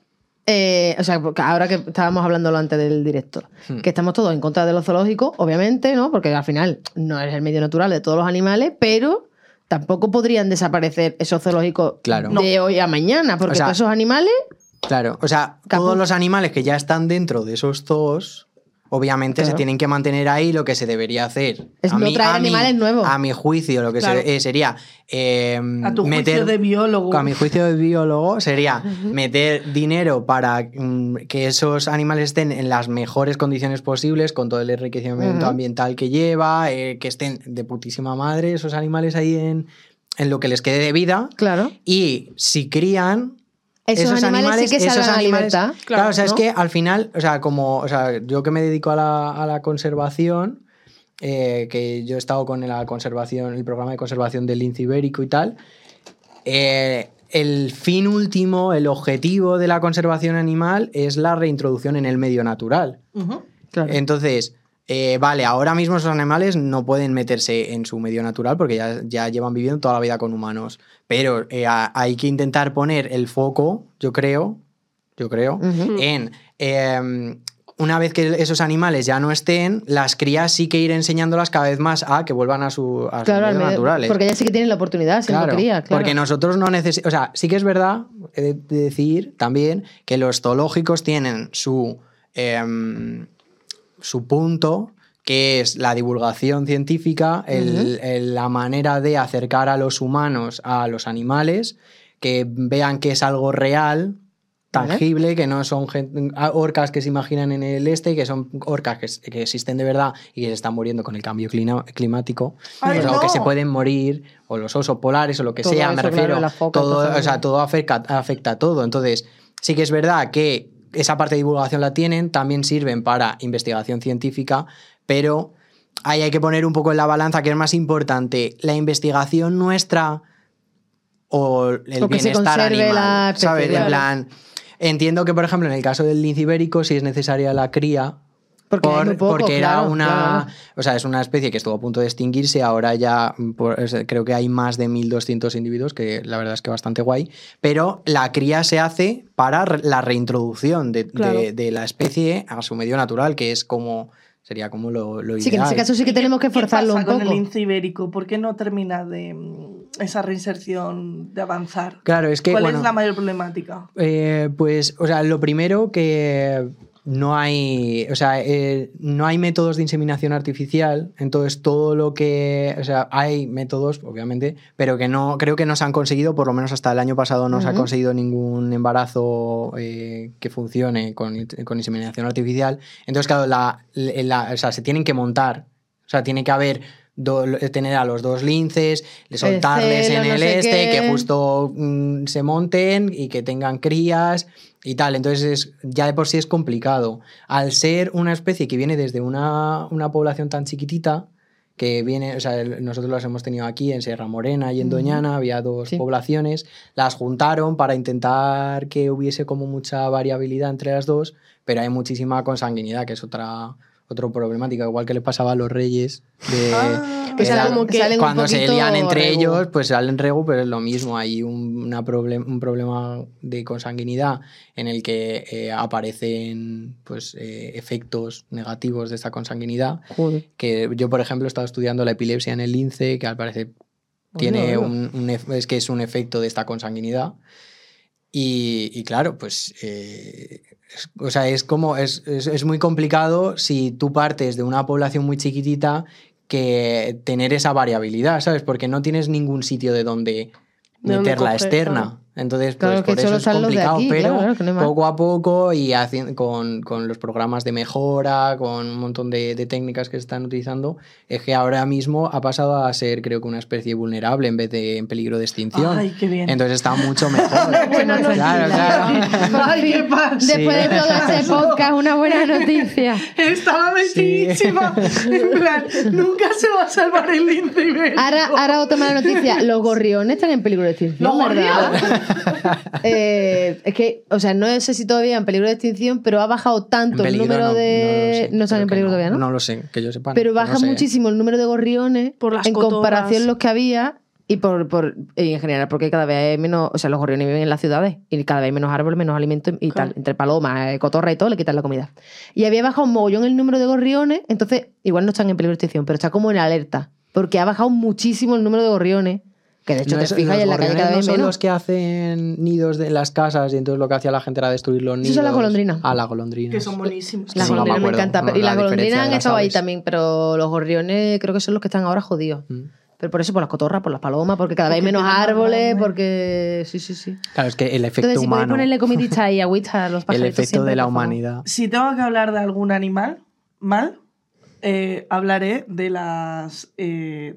eh, o sea, porque ahora que estábamos hablando antes del directo, Hmm. que estamos todos en contra de los zoológicos, obviamente, ¿no? Porque al final no es el medio natural de todos los animales, pero tampoco podrían desaparecer esos zoológicos Claro. de hoy a mañana, porque O sea, todos esos animales Claro, o sea, Caput. todos los animales que ya están dentro de esos zoos, obviamente Claro. se tienen que mantener ahí. Lo que se debería hacer. Es no traer animales nuevos. A mi juicio, lo que se- eh, sería. eh, A tu meter, juicio de biólogo. A mi juicio de biólogo sería meter dinero para mm, que esos animales estén en las mejores condiciones posibles, con todo el enriquecimiento ambiental que lleva, eh, que estén de putísima madre esos animales ahí en, en lo que les quede de vida. Claro. Y si crían, Esos, animales, sí que esos salgan a animales- libertad. Claro, o sea, es que al final, o sea, como, o sea, yo que me dedico a la, a la conservación, eh, que yo he estado con la conservación, el programa de conservación del lince ibérico y tal, eh, el fin último, el objetivo de la conservación animal es la reintroducción en el medio natural. Claro. Entonces, eh, vale, ahora mismo esos animales no pueden meterse en su medio natural porque ya, ya llevan viviendo toda la vida con humanos. Pero eh, a- hay que intentar poner el foco, yo creo, yo creo, Ujú. en eh, una vez que esos animales ya no estén, las crías sí que ir enseñándolas cada vez más a que vuelvan a su, a su Claro, al medio medio- naturales. porque ellas sí que tienen la oportunidad siendo Claro, crías, claro. Porque nosotros no necesitamos. O sea, sí que es verdad, he de de decir también, que los zoológicos tienen su, em, su punto, que es la divulgación científica, el- el- la manera de acercar a los humanos a los animales, que vean que es algo real. Vale. tangible, que no son gen- a- orcas que se imaginan en el este, que son orcas que, existen de verdad y que se están muriendo con el cambio climático, Ay, o, sea, o no. que se pueden morir, o los osos polares, o lo que Todo sea, me eso, refiero. claro, las focas, todo, cosas o sea, todo afecta, afecta a todo. Entonces, sí que es verdad que esa parte de divulgación la tienen, también sirven para investigación científica, pero ahí hay que poner un poco en la balanza que es más importante, la investigación nuestra o el O que se bienestar animal, la especie, ¿sabes? En plan, entiendo que, por ejemplo, en el caso del lince ibérico, sí es necesaria la cría, Porque hay por- muy poco, porque era una. claro. O sea, es una especie que estuvo a punto de extinguirse. Ahora ya por- es- creo que hay más de 1.200 individuos, que la verdad es que bastante guay. Pero la cría se hace para re- la reintroducción de, de- Claro. de la especie a su medio natural, que es como. Sería como lo, lo Sí, que en ese caso sí que tenemos que ¿Qué forzarlo pasa un con poco. el lince ibérico? ¿Por qué no termina de mm, esa reinserción de avanzar? Claro, es que. ¿Cuál bueno, es la mayor problemática? Eh, pues, o sea, lo primero que no hay, o sea, eh, no hay métodos de inseminación artificial, entonces todo lo que, o sea, hay métodos, obviamente, pero que no, creo que no se han conseguido, por lo menos hasta el año pasado no se ha conseguido ningún embarazo eh, que funcione con, con inseminación artificial. Entonces, claro, la, la- o sea, se tienen que montar, o sea, tiene que haber do- tener a los dos linces, soltarles en el este, qué. que justo mm, se monten y que tengan crías y tal. Entonces es- ya de por sí es complicado. Al ser una especie que viene desde una, una población tan chiquitita, que viene, o sea, nosotros las hemos tenido aquí en Sierra Morena y en. Doñana, había dos Sí. poblaciones, las juntaron para intentar que hubiese como mucha variabilidad entre las dos, pero hay muchísima consanguinidad, que es otra otro problemática, igual que les pasaba a los reyes de Ah. que Pues que salen un cuando se lían entre regu. ellos, pues salen regu, pero es lo mismo. Hay un, una problem- un problema de consanguinidad en el que eh, aparecen pues, eh, efectos negativos de esta consanguinidad. Joder. Que yo, por ejemplo, he estado estudiando la epilepsia en el lince, que al parecer tiene un, es que es un efecto de esta consanguinidad. Y, y claro, pues, eh, o sea, es como, es, es- es muy complicado si tú partes de una población muy chiquitita que tener esa variabilidad, ¿sabes? Porque no tienes ningún sitio de donde De dónde meterla claro. Entonces, pues Claro, que por eso es complicado, aquí, pero claro, claro, no poco a poco y haci- con, con los programas de mejora, con un montón de, de técnicas que se están utilizando, es que ahora mismo ha pasado a ser, creo que, una especie vulnerable en vez de en peligro de extinción. Ay, qué bien. Entonces está mucho mejor. Buena claro, noticia. claro. Ay, qué pasa. Después de todo este podcast, una buena noticia. Estaba metidísima. En plan, nunca se va a salvar el lince ibérico. Ahora, ahora otra mala noticia. Los gorriones están en peligro de extinción, ¿Los ¿verdad? Eh, es que, o sea, no sé si todavía en peligro de extinción, pero ha bajado tanto el número no, de... no No, están en peligro todavía, ¿no? No lo sé, que yo sepa. Pero no baja sé. muchísimo el número de gorriones Por las en cotorras. comparación a los que había Y por, por y en general, porque cada vez hay menos, o sea, los gorriones viven en las ciudades y cada vez hay menos árboles, menos alimentos y Claro. tal. Entre palomas, eh, cotorra y todo, le quitan la comida. Y había bajado un mogollón el número de gorriones, entonces igual no están en peligro de extinción, pero está como en alerta. Porque ha bajado muchísimo el número de gorriones, que de hecho No te es- fijas y en la calle cada no vez son menos. los que hacen nidos de las casas y entonces lo que hacía la gente era destruir los nidos. Esos son las golondrinas. Ah, las golondrinas. Que son buenísimos. Las Sí, no me golondrinas me. Bueno, y las la golondrinas diferencia de han estado ahí también, pero los gorriones creo que son los que están ahora jodidos. Mm. Pero por eso, por las cotorras, por las palomas, porque cada vez hay menos árboles, porque. Sí, sí, sí. Claro, es que el efecto Entonces, si podéis humano, ponerle comidita y agüita a los el pajaritos efecto siempre, de la humanidad. Si tengo que hablar de algún animal mal, eh, hablaré de las eh,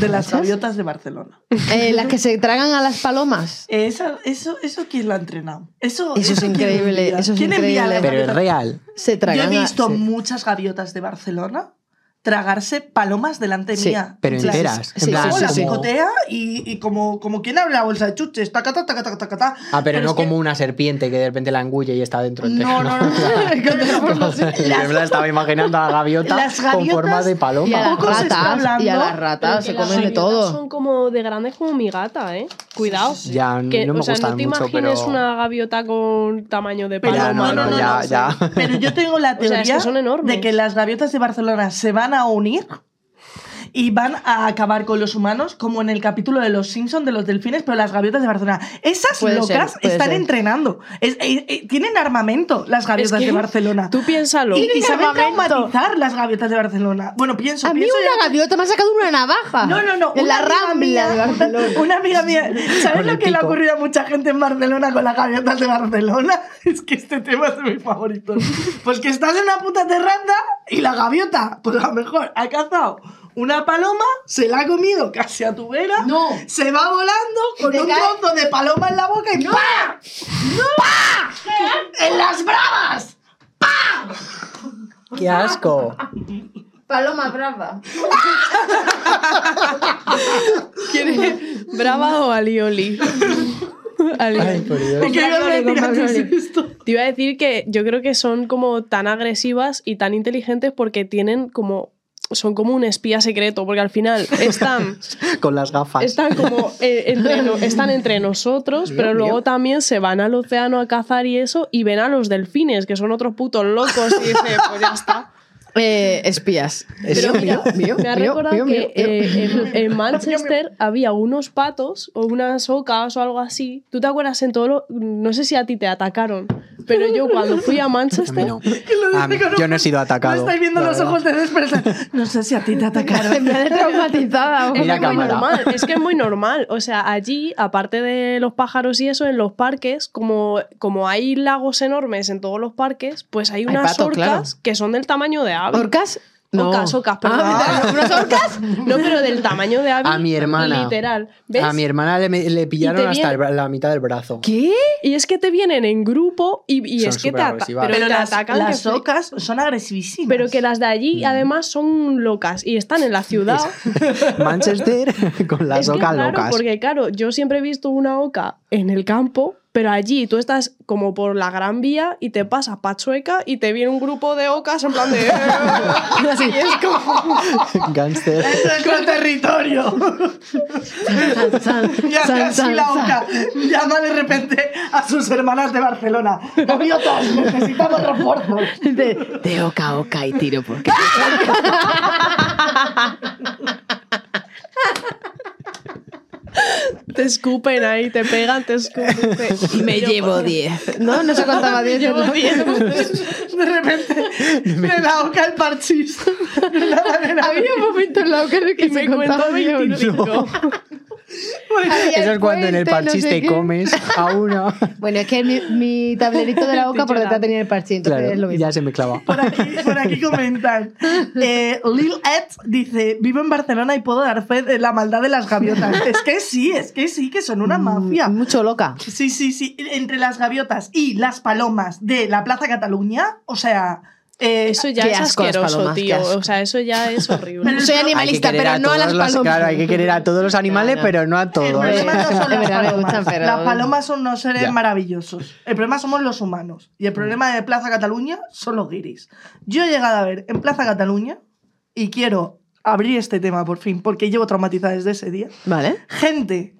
de las gaviotas de Barcelona. Eh, las que se tragan a las palomas. Eh, esa- eso, eso quién lo ha entrenado. Eso, Eso es increíble, eso es ¿Quién envía increíble. las Pero es real. Se Yo tragan he a- visto muchas gaviotas de Barcelona tragarse palomas delante Sí, mía. Pero En plan, enteras. sí, en plan, la sí, sí. como- picotea y, y como, como quien abre la bolsa de chuches. Taca, taca, taca, taca, taca. Ah, pero, no que- como una serpiente que de repente la engulle y está dentro entera. No, no, no. Yo me la estaba imaginando a la gaviota Las con forma de Y a paloma. las Poco se está ratas, y a las Pero ratas se comen de gaviotas todo. Son como de grandes como mi gata, ¿eh? Cuidado. Ya, Que, no me o sea, no te mucho, imagines pero... una gaviota con tamaño de Pero paloma. Ya, no, no, ya, ya. Pero yo tengo la teoría de que las gaviotas de Barcelona se van a unir y van a acabar con los humanos, como en el capítulo de Los Simpson de los delfines, pero las gaviotas de Barcelona. Esas Puede locas ser, están ser. entrenando. Es- eh, eh, tienen armamento las gaviotas que de Barcelona. Tú piénsalo. Y, y saben traumatizar las gaviotas de Barcelona. Bueno, pienso, A mí pienso una gaviota me ha sacado una navaja. No, no, no. En la rambla mía- de Barcelona. Una amiga mía. ¿Sabes lo que le ha ocurrido a mucha gente en Barcelona con las gaviotas de Barcelona? Es que este tema es de mis favoritos. Pues que estás en una puta terranda y la gaviota, pues a lo mejor ha cazado una paloma, se la ha comido casi a tu vera, No. se va volando con un trozo de paloma en la boca y ¡pa! ¡Pa! ¡En las bravas! ¡Qué asco! Paloma brava. ¿Quiere brava o alioli? Alioli. Ay, por Dios. ¿Qué ibas a decir antes de esto? Te iba a decir que yo creo que son como tan agresivas y tan inteligentes porque tienen como. Son como un espía secreto, porque al final están, Con las gafas. están como eh, entre, no- están entre nosotros, Dios pero luego mío. también se van al océano a cazar y eso, y ven a los delfines, que son otros putos locos, y dice, pues ya está. Eh, espías. Pero mío, mío, Me ha mío, recordado mío, que mío, mío. eh, en, en Manchester había unos patos o unas ocas o algo así. ¿Tú te acuerdas en todo lo.? No sé si a ti te atacaron, pero yo cuando fui a Manchester. no. A mí- yo no he sido atacado, No estáis viendo los verdad. ojos de Despereza. No sé si a ti te atacaron. Me he traumatizada. Es que es muy normal, es que es muy normal. O sea, allí, aparte de los pájaros y eso, en los parques, como, como hay lagos enormes en todos los parques, pues hay Hay unas orcas claro. que son del tamaño de ave. ¿Orcas? No. Ocas, ocas, perdón. Ah, ¿unas orcas? No, pero del tamaño de ave. A mi hermana. Literal. ¿Ves? A mi hermana le, le pillaron hasta viene- la mitad del brazo. ¿Qué? Y es que te vienen en grupo y, es que te, ata- pero Pero te las, atacan. las que ocas son agresivísimas. Pero que las de allí, además, son locas y están en la ciudad. Manchester con las es que es ocas raro, locas. porque claro, yo siempre he visto una oca en el campo, pero allí tú estás como por la Gran Vía y te pasas Pachueca y te viene un grupo de ocas en plan de... Así es como... Gangster. Es nuestro territorio. Y así san, la san. oca. Llama de repente a sus hermanas de Barcelona. Gaviotas, necesitamos refuerzos. De, de oca a oca y tiro porque. Te escupen ahí, te pegan, te escupen. te- Me llevo 10. No, no se contaba 10. Llevo ¿no? diez. De repente, de la oca el parchís. Había un momento en la oca en el que Y me se contaba cuento 10. 25. Eso es cuando en el parchís te comes a una. Bueno, es que mi, mi tablerito de la oca por detrás tenía el parchís, entonces Claro, es lo mismo. ya se me clava. Por aquí, por aquí comentan. Eh, Lil Ed dice: Vivo en Barcelona y puedo dar fe de la maldad de las gaviotas. Es que sí, es que sí, que son una mafia. Mucho loca. Sí, sí, sí. Entre las gaviotas y las palomas de la Plaza Cataluña, o sea. eh, Eso ya es asqueroso, palomas, tío. O sea, eso ya es horrible. Pero- Soy animalista, pero no a las los- palomas. Claro, hay que querer a todos los animales, pero no a El todos. problema no Es son las palomas. Las palomas son unos seres Ya. maravillosos. El problema somos los humanos. Y el problema de Plaza Cataluña son los guiris. Yo he llegado a ver en Plaza Cataluña y quiero abrir este tema por fin, porque llevo traumatizada desde ese día. Vale. Gente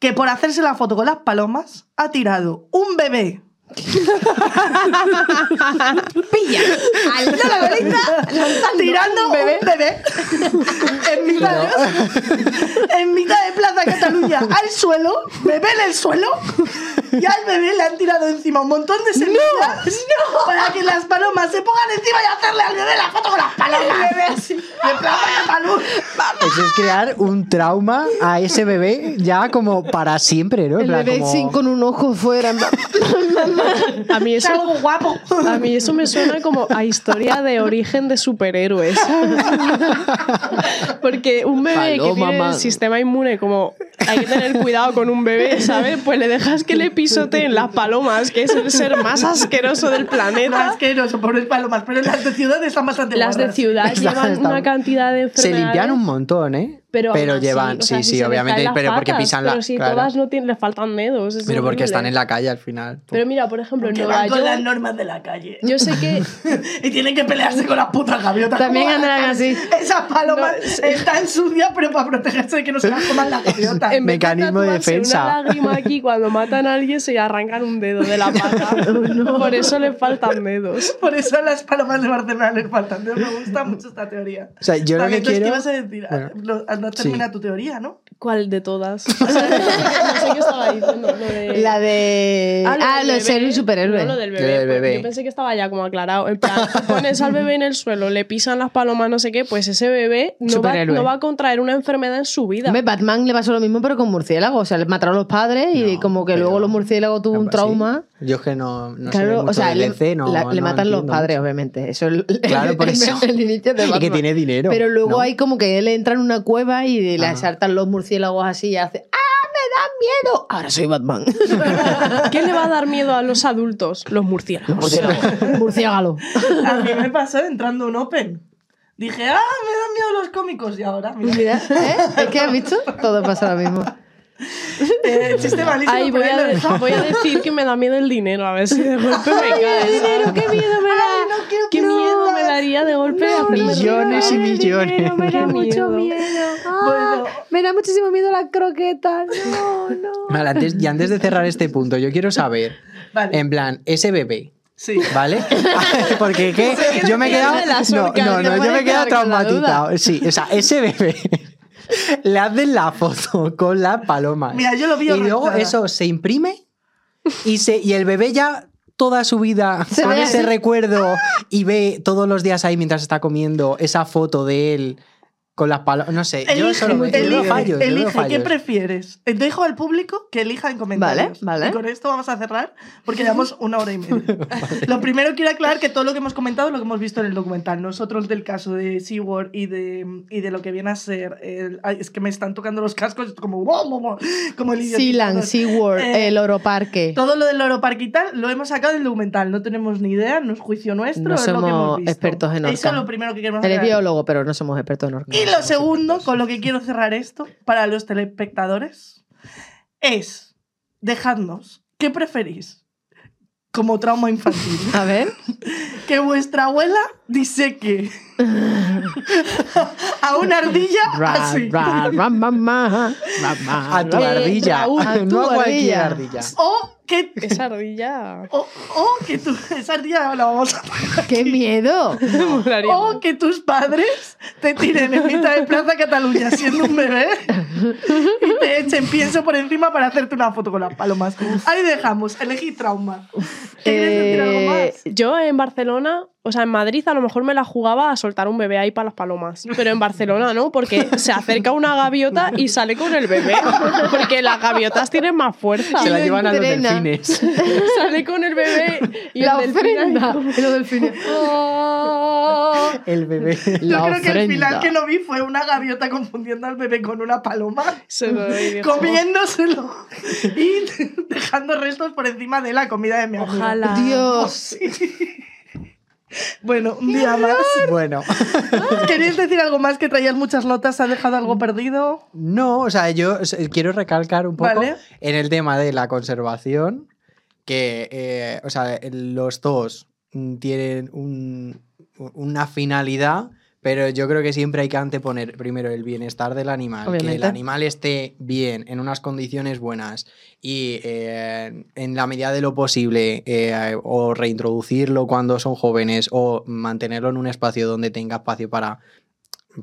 que por hacerse la foto con las palomas ha tirado un bebé Pilla. Alza la bolita. tirando un bebé, en, mitad de, en mitad de Plaza Cataluña al suelo, bebé en el suelo, y al bebé le han tirado encima un montón de semillas para que las palomas se pongan encima y hacerle al bebé la foto con las palomas. bebé así, de Plaza Cataluña. Eso es crear un trauma a ese bebé ya como para siempre, ¿no? El plan, bebé como- sin con un ojo fuera. A mí Es eso, algo guapo. a mí eso me suena como a historia de origen de superhéroes. Porque un bebé que tiene man. el sistema inmune como hay que tener cuidado con un bebé, ¿sabes? Pues le dejas que le pisoteen las palomas, que es el ser más asqueroso del planeta. asqueroso, pobres palomas, pero las de ciudad están bastante Las de ciudad Está- llevan una cantidad de Se enfermedades. limpian un montón, ¿eh? Pero, llevan, o sea, sí, si sí, obviamente, pero porque pisan la. Pero si claro. todas no tienen, le faltan dedos. Pero porque horrible. están en la calle al final. Pero mira, por ejemplo, en Que Nueva van con las York. normas de la calle. Yo sé que y tienen que pelearse con las putas gaviotas. También ¿Cómo van a andarán así. Esas palomas están sucias, pero para protegerse de que no se las coman las gaviotas. en Mecanismo de defensa. Una lágrima aquí cuando matan a alguien se arrancan un dedo de la pata. Por eso le faltan dedos. Por eso a las palomas de Barcelona les faltan. dedos. Me gusta mucho esta teoría. O sea, yo lo que quiero. ¿Qué vas a decir? Bueno, no termina tu teoría, ¿no? ¿Cuál de todas? No sé qué estaba diciendo. Lo de... La de. Ah, del lo de ser un superhéroe. No, lo del Lo bebé. del pues, bebé. Yo pensé que estaba ya como aclarado. En plan, pones al bebé en el suelo, le pisan las palomas, no sé qué, pues ese bebé no va, Superhéroe. no va a contraer una enfermedad en su vida. Hombre, Batman le pasó lo mismo, pero con murciélagos. O sea, le mataron a los padres y No, como que luego los murciélagos tuvo un Sí. trauma. Yo es que no, no sé claro, mucho o sea, le, DC, no, la- le no matan los padres, obviamente. Eso es el, Claro, por eso. el inicio de Y que Batman. tiene dinero. Pero luego ¿no? hay como que él entra en una cueva y le Ah. saltan los murciélagos así y hace ¡Ah, me dan miedo! Ahora soy Batman. ¿Qué le va a dar miedo a los adultos? Los murciélagos. Murciélago. A mí me pasó entrando un Open. Dije, ah, me dan miedo los cómicos. Y ahora, mira, Mira, ¿eh? Es que has visto, todo pasa lo mismo. eh, chiste malísimo. Ay, voy a, de- voy a decir que me da miedo el dinero, a ver si de golpe me cae. ¿sabes? ¡Qué miedo me da! Ay, no quiero ¿Qué de golpe hacerme millones y millones. me da mucho miedo. Ah, Bueno. Me da muchísimo miedo la croqueta. No, no. Vale, antes, y antes de cerrar este punto, yo quiero saber, Vale. en plan, ese bebé, Sí. ¿vale? Porque ¿qué? yo me he quedado. No, no, no, yo me he quedado la traumatizado. Sí, o sea, ese bebé. Le hacen la foto con las palomas. Mira, yo lo vi Y luego eso se imprime y, se, y el bebé ya toda su vida Se con ese recuerdo y ve todos los días ahí mientras está comiendo esa foto de él con las palomas. No sé, yo Elige, solo me yo veo elige, fallos. yo veo elige, ¿qué fallos. prefieres? Dejo al público que elija en comentarios. Vale, vale. Y con esto vamos a cerrar porque llevamos una hora y media. Lo primero quiero aclarar que todo lo que hemos comentado es lo que hemos visto en el documental. Nosotros del caso de SeaWorld y de, y de lo que viene a ser... el- ay, es que me están tocando los cascos como... como el idiota. Sealand, SeaWorld, Eh, el Oro Parque. Todo lo del Oro Parque y tal lo hemos sacado del documental. No tenemos ni idea, no es juicio nuestro. No es lo que hemos somos visto. expertos en Eso orca. es lo primero que queremos Eres aclarar. biólogo, pero no somos expertos en orca. Y lo segundo, con lo que quiero cerrar esto, para los telespectadores, es dejadnos, ¿qué preferís? Como trauma infantil. A ver. Que vuestra abuela diseque a una ardilla Ra, así. ra, ra, ma, ma, ra, ma, A tu ardilla. Raúl, a tu no a cualquier ardilla. ardilla. O que, Esa ardilla. o, o que tu, esa ardilla la vamos a ¡Qué miedo! O que tus padres te tiren en mitad de Plaza Cataluña siendo un bebé y te echen pienso por encima para hacerte una foto con las palomas. Ahí dejamos, elegí trauma. ¿Quieres decir algo Eh, más? Yo en Barcelona, o sea, en Madrid a lo mejor me la jugaba a soltar un bebé ahí para las palomas. Pero en Barcelona no, porque se acerca una gaviota y sale con el bebé. Porque las gaviotas tienen más fuerza. Se la lo llevan a los delfines. Sale con el bebé y la el ofrenda. Y los delfines. Oh. El bebé. Yo La creo que el final ofrenda. que no vi fue una gaviota confundiendo al bebé con una paloma, Se lo comiéndoselo y dejando restos por encima de la comida de mi amigo. Ojalá. Dios. Bueno, un día más. Bueno. ¿Queréis decir algo más que traías muchas notas? ¿Ha dejado algo perdido? No, o sea, yo quiero recalcar un poco Vale. en el tema de la conservación, que, eh, o sea, los dos mm, tienen un- una finalidad, Pero yo creo que siempre hay que anteponer primero el bienestar del animal, que el animal esté bien, en unas condiciones buenas y eh, en la medida de lo posible eh, o reintroducirlo cuando son jóvenes o mantenerlo en un espacio donde tenga espacio para,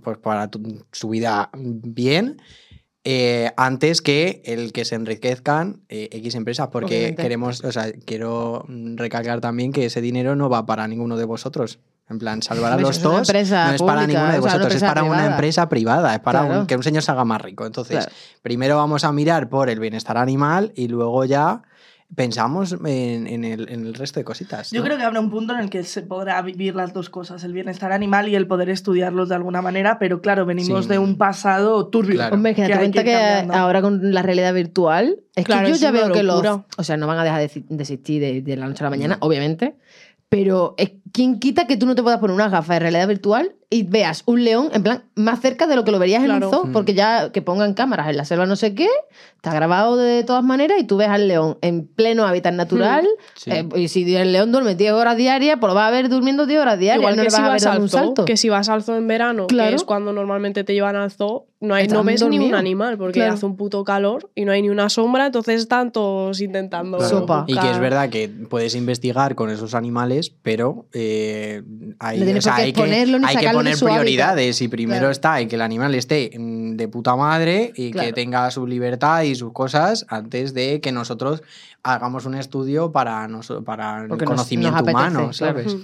pues, para tu- su vida bien. eh, antes que el que se enriquezcan eh, X empresas, porque Obviamente. queremos, o sea, quiero recalcar también que ese dinero no va para ninguno de vosotros. En plan, salvar a los es dos no es para pública, ninguno de o sea, una vosotros, es para una privada. empresa privada, es para un- que un señor se haga más rico. Entonces, Claro. primero vamos a mirar por el bienestar animal y luego ya pensamos en, en el, en el resto de cositas. Yo creo que habrá un punto en el que se podrá vivir las dos cosas, el bienestar animal y el poder estudiarlos de alguna manera, pero claro, venimos Sí. de un pasado turbio. Claro. Hombre, que Que cuenta ahora con la realidad virtual, es Claro, que yo es ya veo que los. O sea, no van a dejar de, de existir de, de la noche a la mañana, obviamente. Pero es, ¿quién quita que tú no te puedas poner unas gafas de realidad virtual y veas un león, en plan, más cerca de lo que lo verías en un zoo? Mm. Porque ya que pongan cámaras en la selva no sé qué, está grabado de todas maneras y tú ves al león en pleno hábitat natural. Sí. eh, y si el león duerme 10 horas diarias, pues lo vas a ver durmiendo 10 horas diarias. Igual no que le si vas a ver al un zoo, salto. que si vas al zoo en verano, Claro. que es cuando normalmente te llevan al zoo, no, hay, no ves ni un animal, porque Claro. hace un puto calor y no hay ni una sombra, entonces están todos intentando... Claro. Sopa. Y que es verdad que puedes investigar con esos animales, pero eh, hay, o sea, hay que, hay poner hábitat. prioridades. Y primero Claro. está en que el animal esté mm, de puta madre y que tenga su libertad y sus cosas antes de que nosotros hagamos un estudio para, noso- para el Porque nos- conocimiento nos apetece, humano, claro. ¿sabes?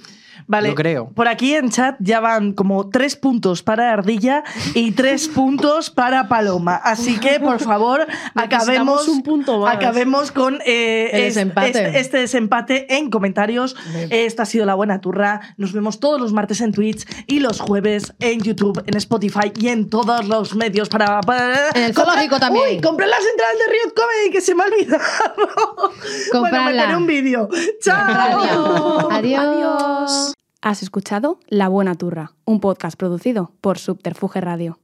Vale, Yo creo. por aquí en chat ya van como tres puntos para Ardilla y tres puntos para Paloma. Así que, por favor, acabemos, un punto más. acabemos con eh, El es- desempate. Este, este desempate en comentarios. Esta ha sido La Buena Turra. Nos vemos todos los martes en Twitch y los jueves en YouTube, en Spotify y en todos los medios para... para- En el zoológico también. Uy, compré las entradas de Riot Comedy que se me ha olvidado. bueno, Cómprala. meteré un vídeo. ¡Chao! Adiós. Has escuchado La Buena Turra, un podcast producido por Subterfuge Radio.